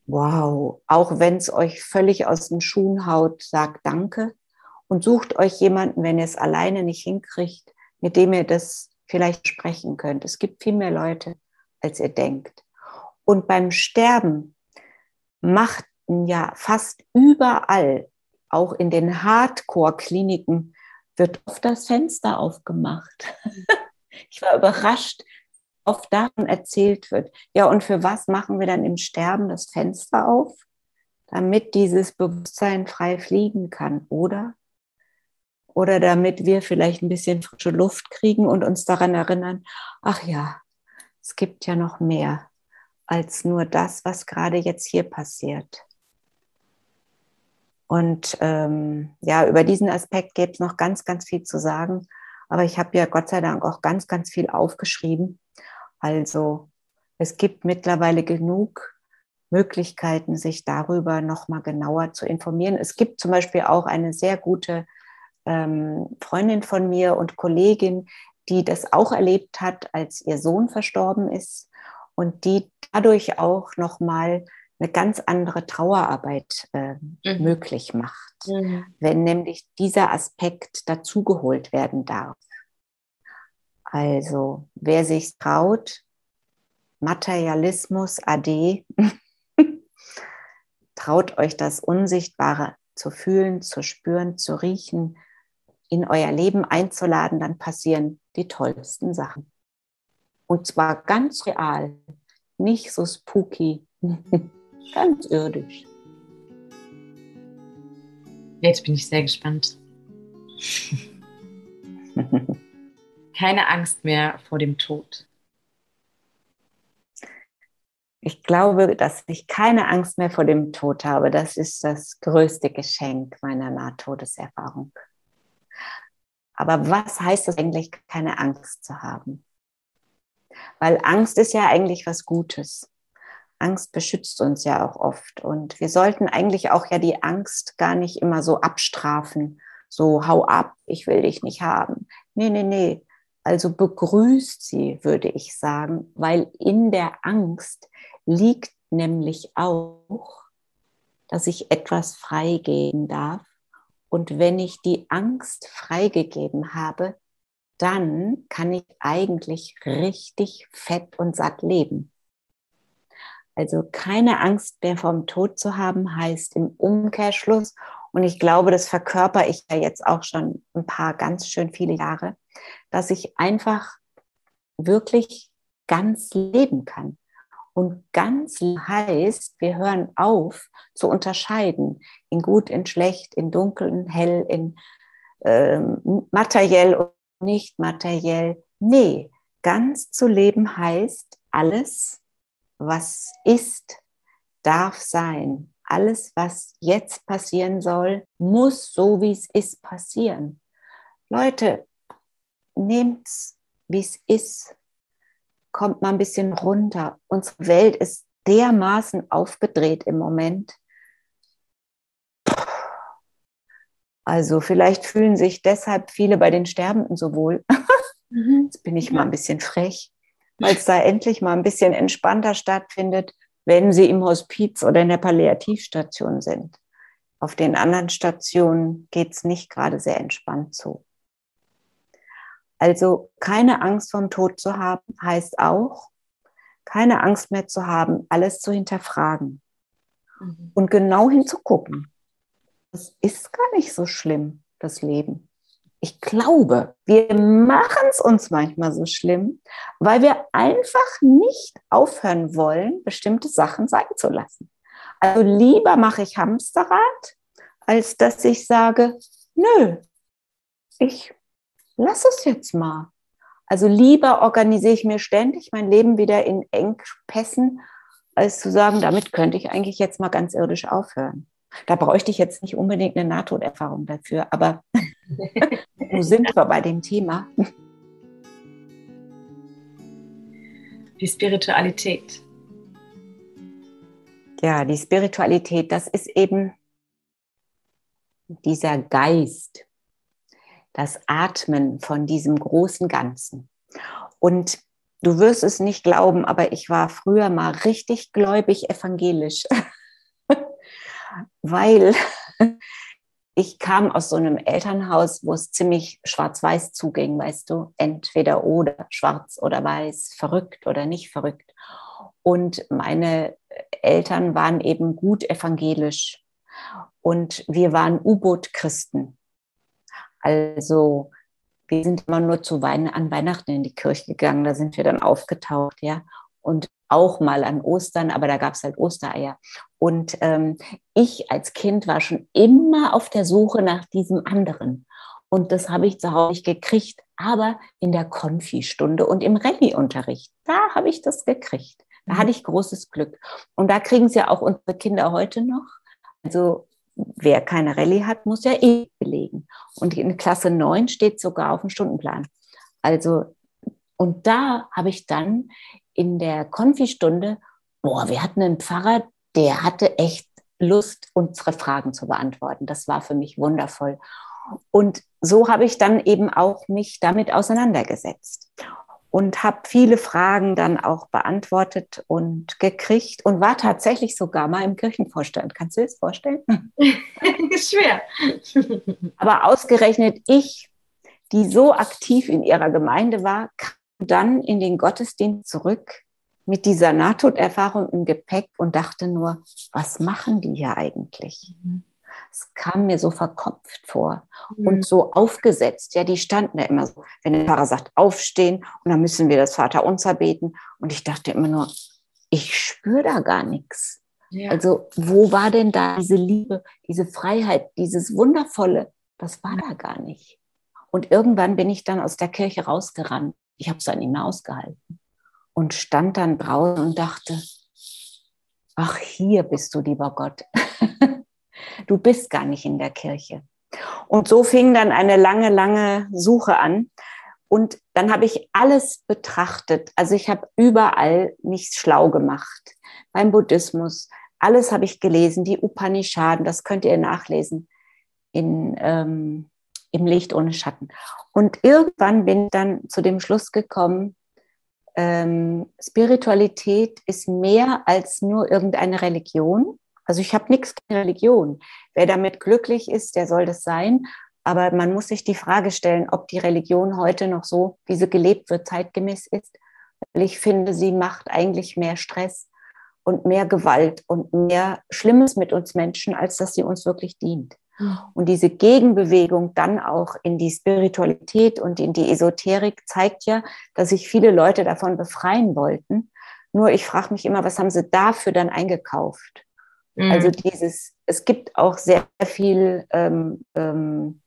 S1: wow, auch wenn es euch völlig aus den Schuhen haut, sagt Danke und sucht euch jemanden, wenn ihr es alleine nicht hinkriegt, mit dem ihr das vielleicht sprechen könnt. Es gibt viel mehr Leute, als ihr denkt. Und beim Sterben machten ja fast überall, auch in den Hardcore-Kliniken, wird oft das Fenster aufgemacht. ich war überrascht, oft davon erzählt wird. Ja, und für was machen wir dann im Sterben das Fenster auf? Damit dieses Bewusstsein frei fliegen kann, oder? Oder damit wir vielleicht ein bisschen frische Luft kriegen und uns daran erinnern, ach ja, es gibt ja noch mehr als nur das, was gerade jetzt hier passiert. Und ähm, ja, über diesen Aspekt gibt es noch ganz, ganz viel zu sagen. Aber ich habe ja Gott sei Dank auch ganz, ganz viel aufgeschrieben. Also es gibt mittlerweile genug Möglichkeiten, sich darüber noch mal genauer zu informieren. Es gibt zum Beispiel auch eine sehr gute ähm, Freundin von mir und Kollegin, die das auch erlebt hat, als ihr Sohn verstorben ist und die dadurch auch noch mal eine ganz andere Trauerarbeit äh, mhm. möglich macht, mhm. wenn nämlich dieser Aspekt dazugeholt werden darf. Also wer sich traut, Materialismus AD, traut euch das Unsichtbare zu fühlen, zu spüren, zu riechen, in euer Leben einzuladen, dann passieren die tollsten Sachen. Und zwar ganz real, nicht so spooky, ganz irdisch.
S3: Jetzt bin ich sehr gespannt. Keine Angst mehr vor dem Tod.
S1: Ich glaube, dass ich keine Angst mehr vor dem Tod habe. Das ist das größte Geschenk meiner Nahtodeserfahrung. Aber was heißt es eigentlich, keine Angst zu haben? Weil Angst ist ja eigentlich was Gutes. Angst beschützt uns ja auch oft. Und wir sollten eigentlich auch ja die Angst gar nicht immer so abstrafen. So, hau ab, ich will dich nicht haben. Nee, nee, nee. Also begrüßt sie, würde ich sagen, weil in der Angst liegt nämlich auch, dass ich etwas freigeben darf, und wenn ich die Angst freigegeben habe, dann kann ich eigentlich richtig fett und satt leben. Also keine Angst mehr vom Tod zu haben, heißt im Umkehrschluss, und ich glaube, das verkörper ich ja jetzt auch schon ein paar ganz schön viele Jahre, dass ich einfach wirklich ganz leben kann. Und ganz heißt, wir hören auf zu unterscheiden in gut, in schlecht, in dunkel, in hell, in ähm, materiell und nicht materiell. Nee, ganz zu leben heißt, alles, was ist, darf sein. Alles, was jetzt passieren soll, muss so, wie es ist, passieren. Leute, nehmt's, wie es ist kommt mal ein bisschen runter. Unsere Welt ist dermaßen aufgedreht im Moment. Also vielleicht fühlen sich deshalb viele bei den Sterbenden so wohl. Mhm. Jetzt bin ich mal ein bisschen frech, weil es da endlich mal ein bisschen entspannter stattfindet, wenn sie im Hospiz oder in der Palliativstation sind. Auf den anderen Stationen geht es nicht gerade sehr entspannt zu. Also keine Angst vom Tod zu haben, heißt auch, keine Angst mehr zu haben, alles zu hinterfragen mhm. und genau hinzugucken. Das ist gar nicht so schlimm, das Leben. Ich glaube, wir machen es uns manchmal so schlimm, weil wir einfach nicht aufhören wollen, bestimmte Sachen sein zu lassen. Also lieber mache ich Hamsterrad, als dass ich sage, nö, ich lass es jetzt mal. Also lieber organisiere ich mir ständig mein Leben wieder in Engpässen, als zu sagen, damit könnte ich eigentlich jetzt mal ganz irdisch aufhören. Da bräuchte ich jetzt nicht unbedingt eine Nahtoderfahrung dafür, aber wo sind wir bei dem Thema?
S3: Die Spiritualität.
S1: Ja, die Spiritualität, das ist eben dieser Geist, das Atmen von diesem großen Ganzen. Und du wirst es nicht glauben, aber ich war früher mal richtig gläubig evangelisch, weil ich kam aus so einem Elternhaus, wo es ziemlich schwarz-weiß zuging, weißt du, entweder oder, schwarz oder weiß, verrückt oder nicht verrückt. Und meine Eltern waren eben gut evangelisch und wir waren U-Boot-Christen. Also wir sind immer nur zu Wein an Weihnachten in die Kirche gegangen, da sind wir dann aufgetaucht, ja. Und auch mal an Ostern, aber da gab es halt Ostereier. Und ähm, ich als Kind war schon immer auf der Suche nach diesem anderen. Und das habe ich zu Hause nicht gekriegt, aber in der Konfi-Stunde und im Rallye-Unterricht, da habe ich das gekriegt. Da hatte ich großes Glück. Und da kriegen sie ja auch unsere Kinder heute noch. Also wer keine Rallye hat, muss ja eh belegen. Und in Klasse 9 steht sogar auf dem Stundenplan. Also, und da habe ich dann in der Konfi-Stunde, boah, wir hatten einen Pfarrer, der hatte echt Lust, unsere Fragen zu beantworten. Das war für mich wundervoll. Und so habe ich dann eben auch mich damit auseinandergesetzt und habe viele Fragen dann auch beantwortet und gekriegt und war tatsächlich sogar mal im Kirchenvorstand. Kannst du dir das vorstellen?
S3: Schwer.
S1: Aber ausgerechnet ich, die so aktiv in ihrer Gemeinde war, kam dann in den Gottesdienst zurück mit dieser Nahtoderfahrung im Gepäck und dachte nur, was machen die hier eigentlich? Mhm. Es kam mir so verkopft vor mhm. und so aufgesetzt. Ja, die standen ja immer so, wenn der Pfarrer sagt, aufstehen und dann müssen wir das Vaterunser beten. Und ich dachte immer nur, ich spüre da gar nichts. Ja. Also, wo war denn da diese Liebe, diese Freiheit, dieses Wundervolle? Das war da gar nicht. Und irgendwann bin ich dann aus der Kirche rausgerannt. Ich habe es dann nicht mehr ausgehalten und stand dann draußen und dachte, ach, hier bist du, lieber Gott. Du bist gar nicht in der Kirche. Und so fing dann eine lange, lange Suche an. Und dann habe ich alles betrachtet. Also ich habe überall mich schlau gemacht. Beim Buddhismus, alles habe ich gelesen, die Upanishaden, das könnt ihr nachlesen in, ähm, im Licht ohne Schatten. Und irgendwann bin ich dann zu dem Schluss gekommen, ähm, Spiritualität ist mehr als nur irgendeine Religion, also ich habe nichts gegen Religion. Wer damit glücklich ist, der soll das sein. Aber man muss sich die Frage stellen, ob die Religion heute noch so, wie sie gelebt wird, zeitgemäß ist. Weil ich finde, sie macht eigentlich mehr Stress und mehr Gewalt und mehr Schlimmes mit uns Menschen, als dass sie uns wirklich dient. Hm. Und diese Gegenbewegung dann auch in die Spiritualität und in die Esoterik zeigt ja, dass sich viele Leute davon befreien wollten. Nur ich frage mich immer, was haben sie dafür dann eingekauft? Also mhm. Also dieses, es gibt auch sehr viel, ähm, ähm,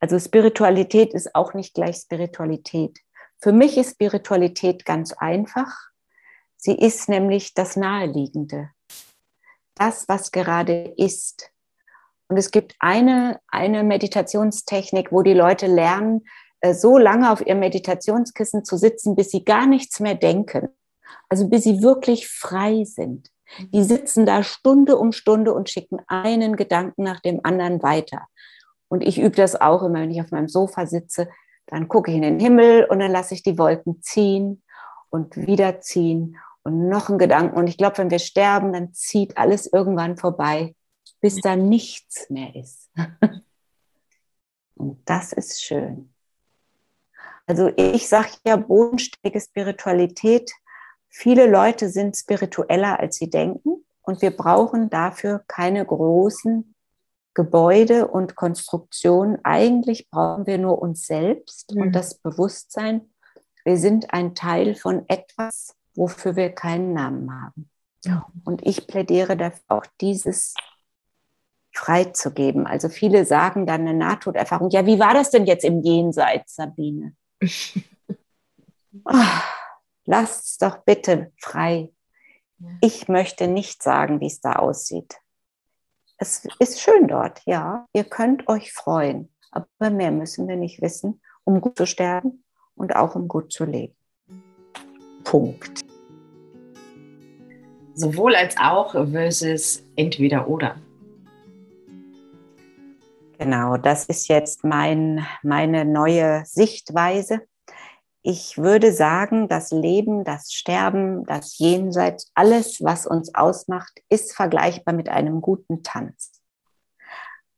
S1: also Spiritualität ist auch nicht gleich Spiritualität. Für mich ist Spiritualität ganz einfach. Sie ist nämlich das Naheliegende. Das, was gerade ist. Und es gibt eine, eine Meditationstechnik, wo die Leute lernen, äh, so lange auf ihrem Meditationskissen zu sitzen, bis sie gar nichts mehr denken. Also bis sie wirklich frei sind. Die sitzen da Stunde um Stunde und schicken einen Gedanken nach dem anderen weiter. Und ich übe das auch immer, wenn ich auf meinem Sofa sitze. Dann gucke ich in den Himmel und dann lasse ich die Wolken ziehen und wieder ziehen und noch einen Gedanken. Und ich glaube, wenn wir sterben, dann zieht alles irgendwann vorbei, bis da nichts mehr ist. Und das ist schön. Also ich sage ja, bodenständige Spiritualität Viele Leute sind spiritueller, als sie denken und wir brauchen dafür keine großen Gebäude und Konstruktionen. Eigentlich brauchen wir nur uns selbst mhm. und das Bewusstsein, wir sind ein Teil von etwas, wofür wir keinen Namen haben. Ja. Und ich plädiere dafür, auch dieses freizugeben. Also viele sagen dann eine Nahtoderfahrung. Ja, wie war das denn jetzt im Jenseits, Sabine? oh, lasst es doch bitte frei. Ich möchte nicht sagen, wie es da aussieht. Es ist schön dort, ja. Ihr könnt euch freuen. Aber mehr müssen wir nicht wissen, um gut zu sterben und auch um gut zu leben. Punkt.
S3: Sowohl als auch versus entweder oder.
S1: Genau, das ist jetzt mein, meine neue Sichtweise. Ich würde sagen, das Leben, das Sterben, das Jenseits, alles, was uns ausmacht, ist vergleichbar mit einem guten Tanz.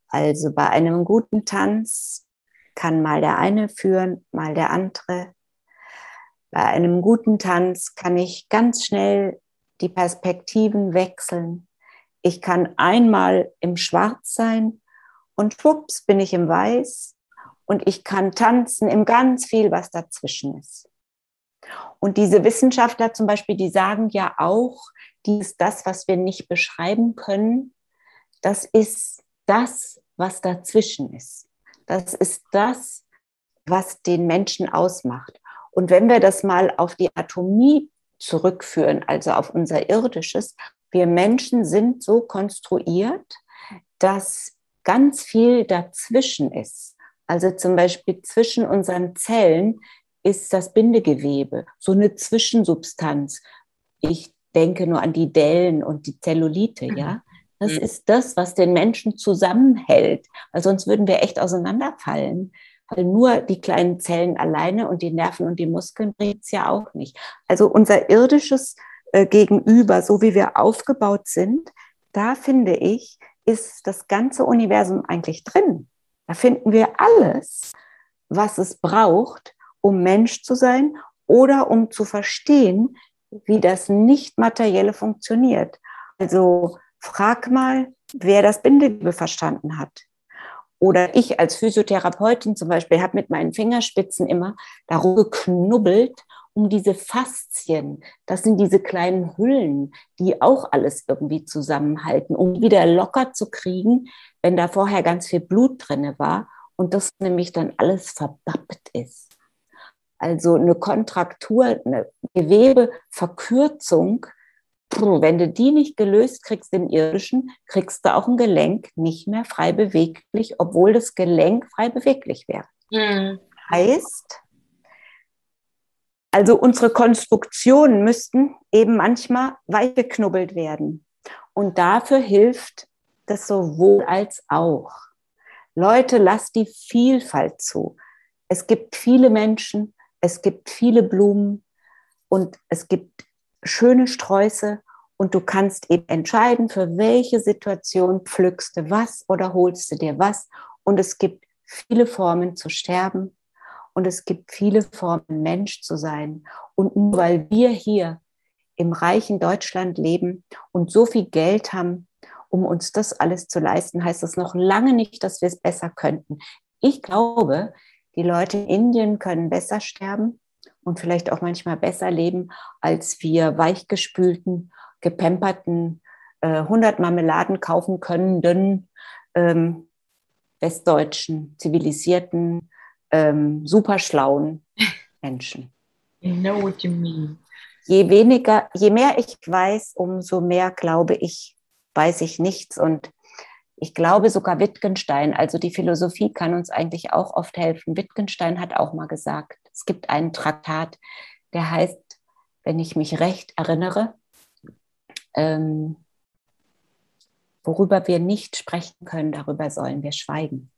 S1: Also bei einem guten Tanz kann mal der eine führen, mal der andere. Bei einem guten Tanz kann ich ganz schnell die Perspektiven wechseln. Ich kann einmal im Schwarz sein und schwupps bin ich im Weiß und ich kann tanzen im ganz viel, was dazwischen ist. Und diese Wissenschaftler zum Beispiel, die sagen ja auch, dies, das, was wir nicht beschreiben können, das ist das, was dazwischen ist. Das ist das, was den Menschen ausmacht. Und wenn wir das mal auf die Atomie zurückführen, also auf unser irdisches, wir Menschen sind so konstruiert, dass ganz viel dazwischen ist. Also zum Beispiel zwischen unseren Zellen ist das Bindegewebe, so eine Zwischensubstanz. Ich denke nur an die Dellen und die Zellulite, ja. Das mhm. ist das, was den Menschen zusammenhält, weil sonst würden wir echt auseinanderfallen. Weil nur die kleinen Zellen alleine und die Nerven und die Muskeln bringt es ja auch nicht. Also unser irdisches äh, Gegenüber, so wie wir aufgebaut sind, da finde ich, ist das ganze Universum eigentlich drin. Da finden wir alles, was es braucht, um Mensch zu sein oder um zu verstehen, wie das Nicht-Materielle funktioniert. Also frag mal, wer das Bindegewebe verstanden hat. Oder ich als Physiotherapeutin zum Beispiel habe mit meinen Fingerspitzen immer darum geknubbelt, um diese Faszien. Das sind diese kleinen Hüllen, die auch alles irgendwie zusammenhalten, um wieder locker zu kriegen, wenn da vorher ganz viel Blut drinne war und das nämlich dann alles verbappt ist. Also eine Kontraktur, eine Gewebeverkürzung, wenn du die nicht gelöst kriegst im Irdischen, kriegst du auch ein Gelenk nicht mehr frei beweglich, obwohl das Gelenk frei beweglich wäre. Mhm. Heißt, also unsere Konstruktionen müssten eben manchmal weichgeknubbelt werden. Und dafür hilft das sowohl als auch. Leute, lasst die Vielfalt zu. Es gibt viele Menschen, es gibt viele Blumen und es gibt schöne Sträuße und du kannst eben entscheiden, für welche Situation pflückst du was oder holst du dir was. Und es gibt viele Formen zu sterben und es gibt viele Formen, Mensch zu sein. Und nur weil wir hier im reichen Deutschland leben und so viel Geld haben, um uns das alles zu leisten, heißt das noch lange nicht, dass wir es besser könnten. Ich glaube, die Leute in Indien können besser sterben und vielleicht auch manchmal besser leben als wir weichgespülten, gepemperten, äh, 100 Marmeladen kaufen können, ähm, westdeutschen, zivilisierten, ähm, super schlauen Menschen.
S3: I know what you mean.
S1: Je weniger, je mehr ich weiß, umso mehr glaube ich, weiß ich nichts. Und ich glaube sogar Wittgenstein, also die Philosophie kann uns eigentlich auch oft helfen. Wittgenstein hat auch mal gesagt, es gibt einen Traktat, der heißt, wenn ich mich recht erinnere, ähm, worüber wir nicht sprechen können, darüber sollen wir schweigen.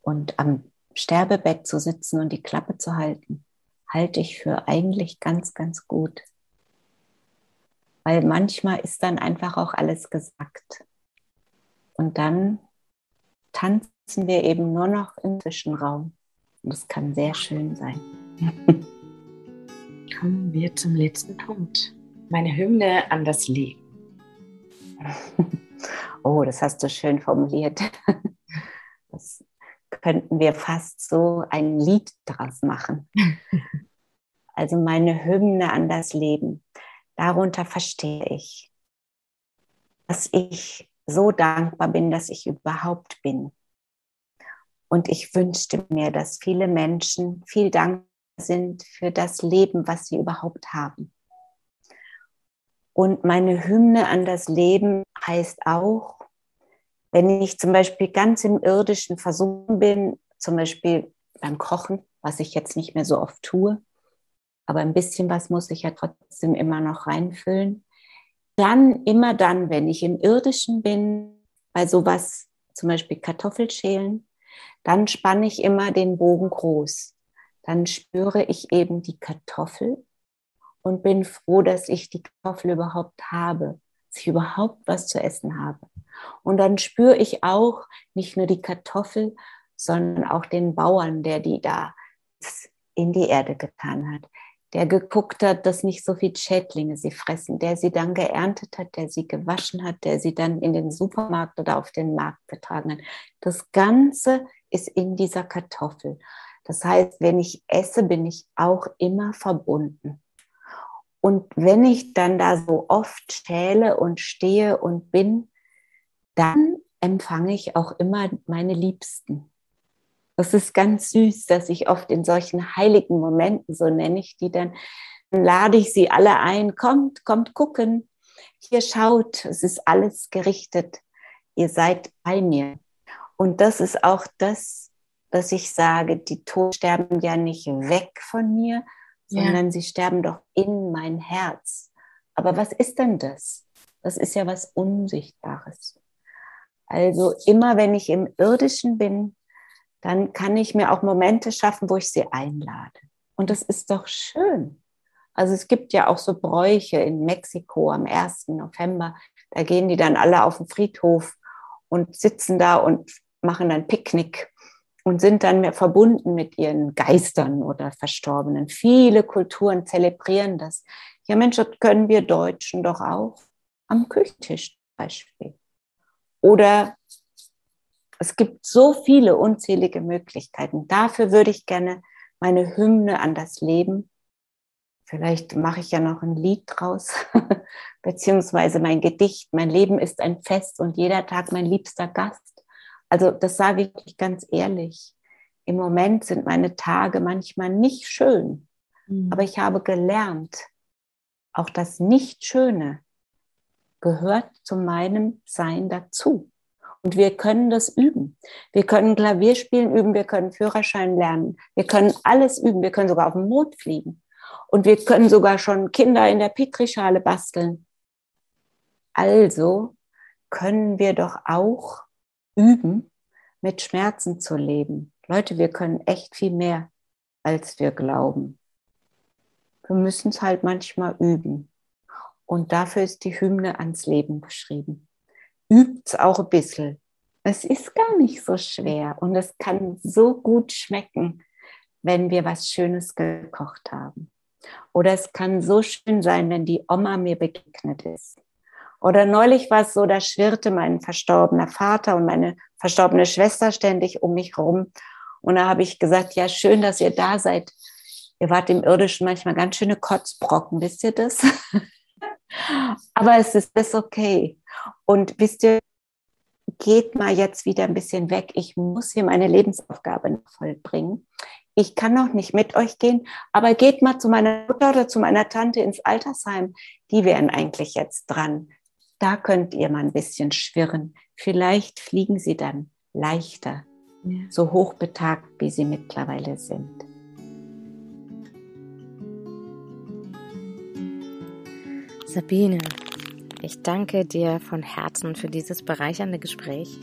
S1: Und am Sterbebett zu sitzen und die Klappe zu halten, halte ich für eigentlich ganz, ganz gut. Weil manchmal ist dann einfach auch alles gesagt. Und dann tanzen wir eben nur noch im Zwischenraum. Und das kann sehr schön sein.
S3: Kommen wir zum letzten Punkt. Meine Hymne an das Leben.
S1: Oh, das hast du schön formuliert. Das könnten wir fast so ein Lied draus machen. Also meine Hymne an das Leben. Darunter verstehe ich, dass ich so dankbar bin, dass ich überhaupt bin. Und ich wünschte mir, dass viele Menschen viel dankbar sind für das Leben, was sie überhaupt haben. Und meine Hymne an das Leben heißt auch, wenn ich zum Beispiel ganz im Irdischen versunken bin, zum Beispiel beim Kochen, was ich jetzt nicht mehr so oft tue, aber ein bisschen was muss ich ja trotzdem immer noch reinfüllen. Dann, immer dann, wenn ich im Irdischen bin, bei sowas, zum Beispiel Kartoffelschälen, dann spanne ich immer den Bogen groß. Dann spüre ich eben die Kartoffel und bin froh, dass ich die Kartoffel überhaupt habe, dass ich überhaupt was zu essen habe. Und dann spüre ich auch nicht nur die Kartoffel, sondern auch den Bauern, der die da in die Erde getan hat, der geguckt hat, dass nicht so viel Schädlinge sie fressen, der sie dann geerntet hat, der sie gewaschen hat, der sie dann in den Supermarkt oder auf den Markt getragen hat. Das Ganze ist in dieser Kartoffel. Das heißt, wenn ich esse, bin ich auch immer verbunden. Und wenn ich dann da so oft schäle und stehe und bin, dann empfange ich auch immer meine Liebsten. Das ist ganz süß, dass ich oft in solchen heiligen Momenten, so nenne ich die dann, dann lade ich sie alle ein, kommt, kommt gucken, hier schaut, es ist alles gerichtet, ihr seid bei mir. Und das ist auch das, dass ich sage, die Toten sterben ja nicht weg von mir, sondern ja. sie sterben doch in mein Herz. Aber was ist denn das? Das ist ja was Unsichtbares. Also immer wenn ich im irdischen bin, dann kann ich mir auch Momente schaffen, wo ich sie einlade. Und das ist doch schön. Also es gibt ja auch so Bräuche in Mexiko am 1. November. Da gehen die dann alle auf den Friedhof und sitzen da und machen ein Picknick und sind dann mehr verbunden mit ihren Geistern oder Verstorbenen. Viele Kulturen zelebrieren das. Ja, Mensch, das können wir Deutschen doch auch am Küchentisch zum Beispiel. Oder es gibt so viele unzählige Möglichkeiten. Dafür würde ich gerne meine Hymne an das Leben, vielleicht mache ich ja noch ein Lied draus, beziehungsweise mein Gedicht, mein Leben ist ein Fest und jeder Tag mein liebster Gast. Also das sage ich ganz ehrlich. Im Moment sind meine Tage manchmal nicht schön, mhm. aber ich habe gelernt, auch das Nicht-Schöne gehört zu meinem Sein dazu. Und wir können das üben. Wir können Klavierspielen üben, wir können Führerschein lernen, wir können alles üben, wir können sogar auf den Mond fliegen. Und wir können sogar schon Kinder in der Petrischale basteln. Also können wir doch auch üben, mit Schmerzen zu leben. Leute, wir können echt viel mehr, als wir glauben. Wir müssen es halt manchmal üben. Und dafür ist die Hymne ans Leben geschrieben. Übt's auch ein bisschen. Es ist gar nicht so schwer und es kann so gut schmecken, wenn wir was Schönes gekocht haben. Oder es kann so schön sein, wenn die Oma mir begegnet ist. Oder neulich war es so, da schwirrte mein verstorbener Vater und meine verstorbene Schwester ständig um mich rum. Und da habe ich gesagt, ja, schön, dass ihr da seid. Ihr wart im Irdischen manchmal ganz schöne Kotzbrocken, wisst ihr das? Aber es ist das okay. Und wisst ihr, geht mal jetzt wieder ein bisschen weg. Ich muss hier meine Lebensaufgabe vollbringen. Ich kann noch nicht mit euch gehen, aber geht mal zu meiner Mutter oder zu meiner Tante ins Altersheim. Die wären eigentlich jetzt dran. Da könnt ihr mal ein bisschen schwirren. Vielleicht fliegen sie dann leichter, ja. so hochbetagt, wie sie mittlerweile sind.
S5: Sabine, ich danke dir von Herzen für dieses bereichernde Gespräch,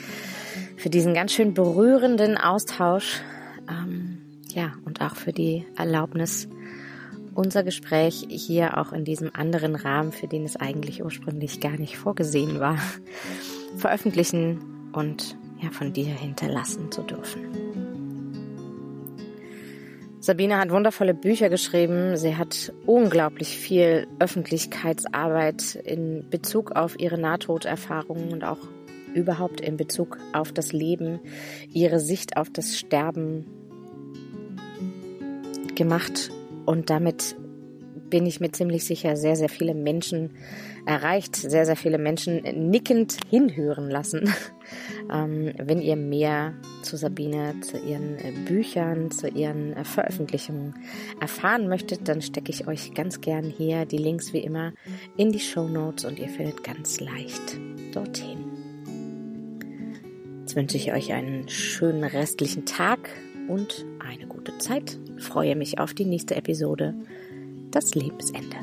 S5: für diesen ganz schön berührenden Austausch, ähm, ja, und auch für die Erlaubnis, unser Gespräch hier auch in diesem anderen Rahmen, für den es eigentlich ursprünglich gar nicht vorgesehen war, veröffentlichen und ja, von dir hinterlassen zu dürfen. Sabine hat wundervolle Bücher geschrieben. Sie hat unglaublich viel Öffentlichkeitsarbeit in Bezug auf ihre Nahtoderfahrungen und auch überhaupt in Bezug auf das Leben, ihre Sicht auf das Sterben gemacht und damit
S3: bin ich mir ziemlich sicher, sehr, sehr viele Menschen erreicht, sehr, sehr viele Menschen nickend hinhören lassen. ähm, wenn ihr mehr zu Sabine, zu ihren äh, Büchern, zu ihren äh, Veröffentlichungen erfahren möchtet, dann stecke ich euch ganz gern hier die Links wie immer in die Show Notes und ihr findet ganz leicht dorthin. Jetzt wünsche ich euch einen schönen restlichen Tag und eine gute Zeit. Freue mich auf die nächste Episode. Das Lebensende.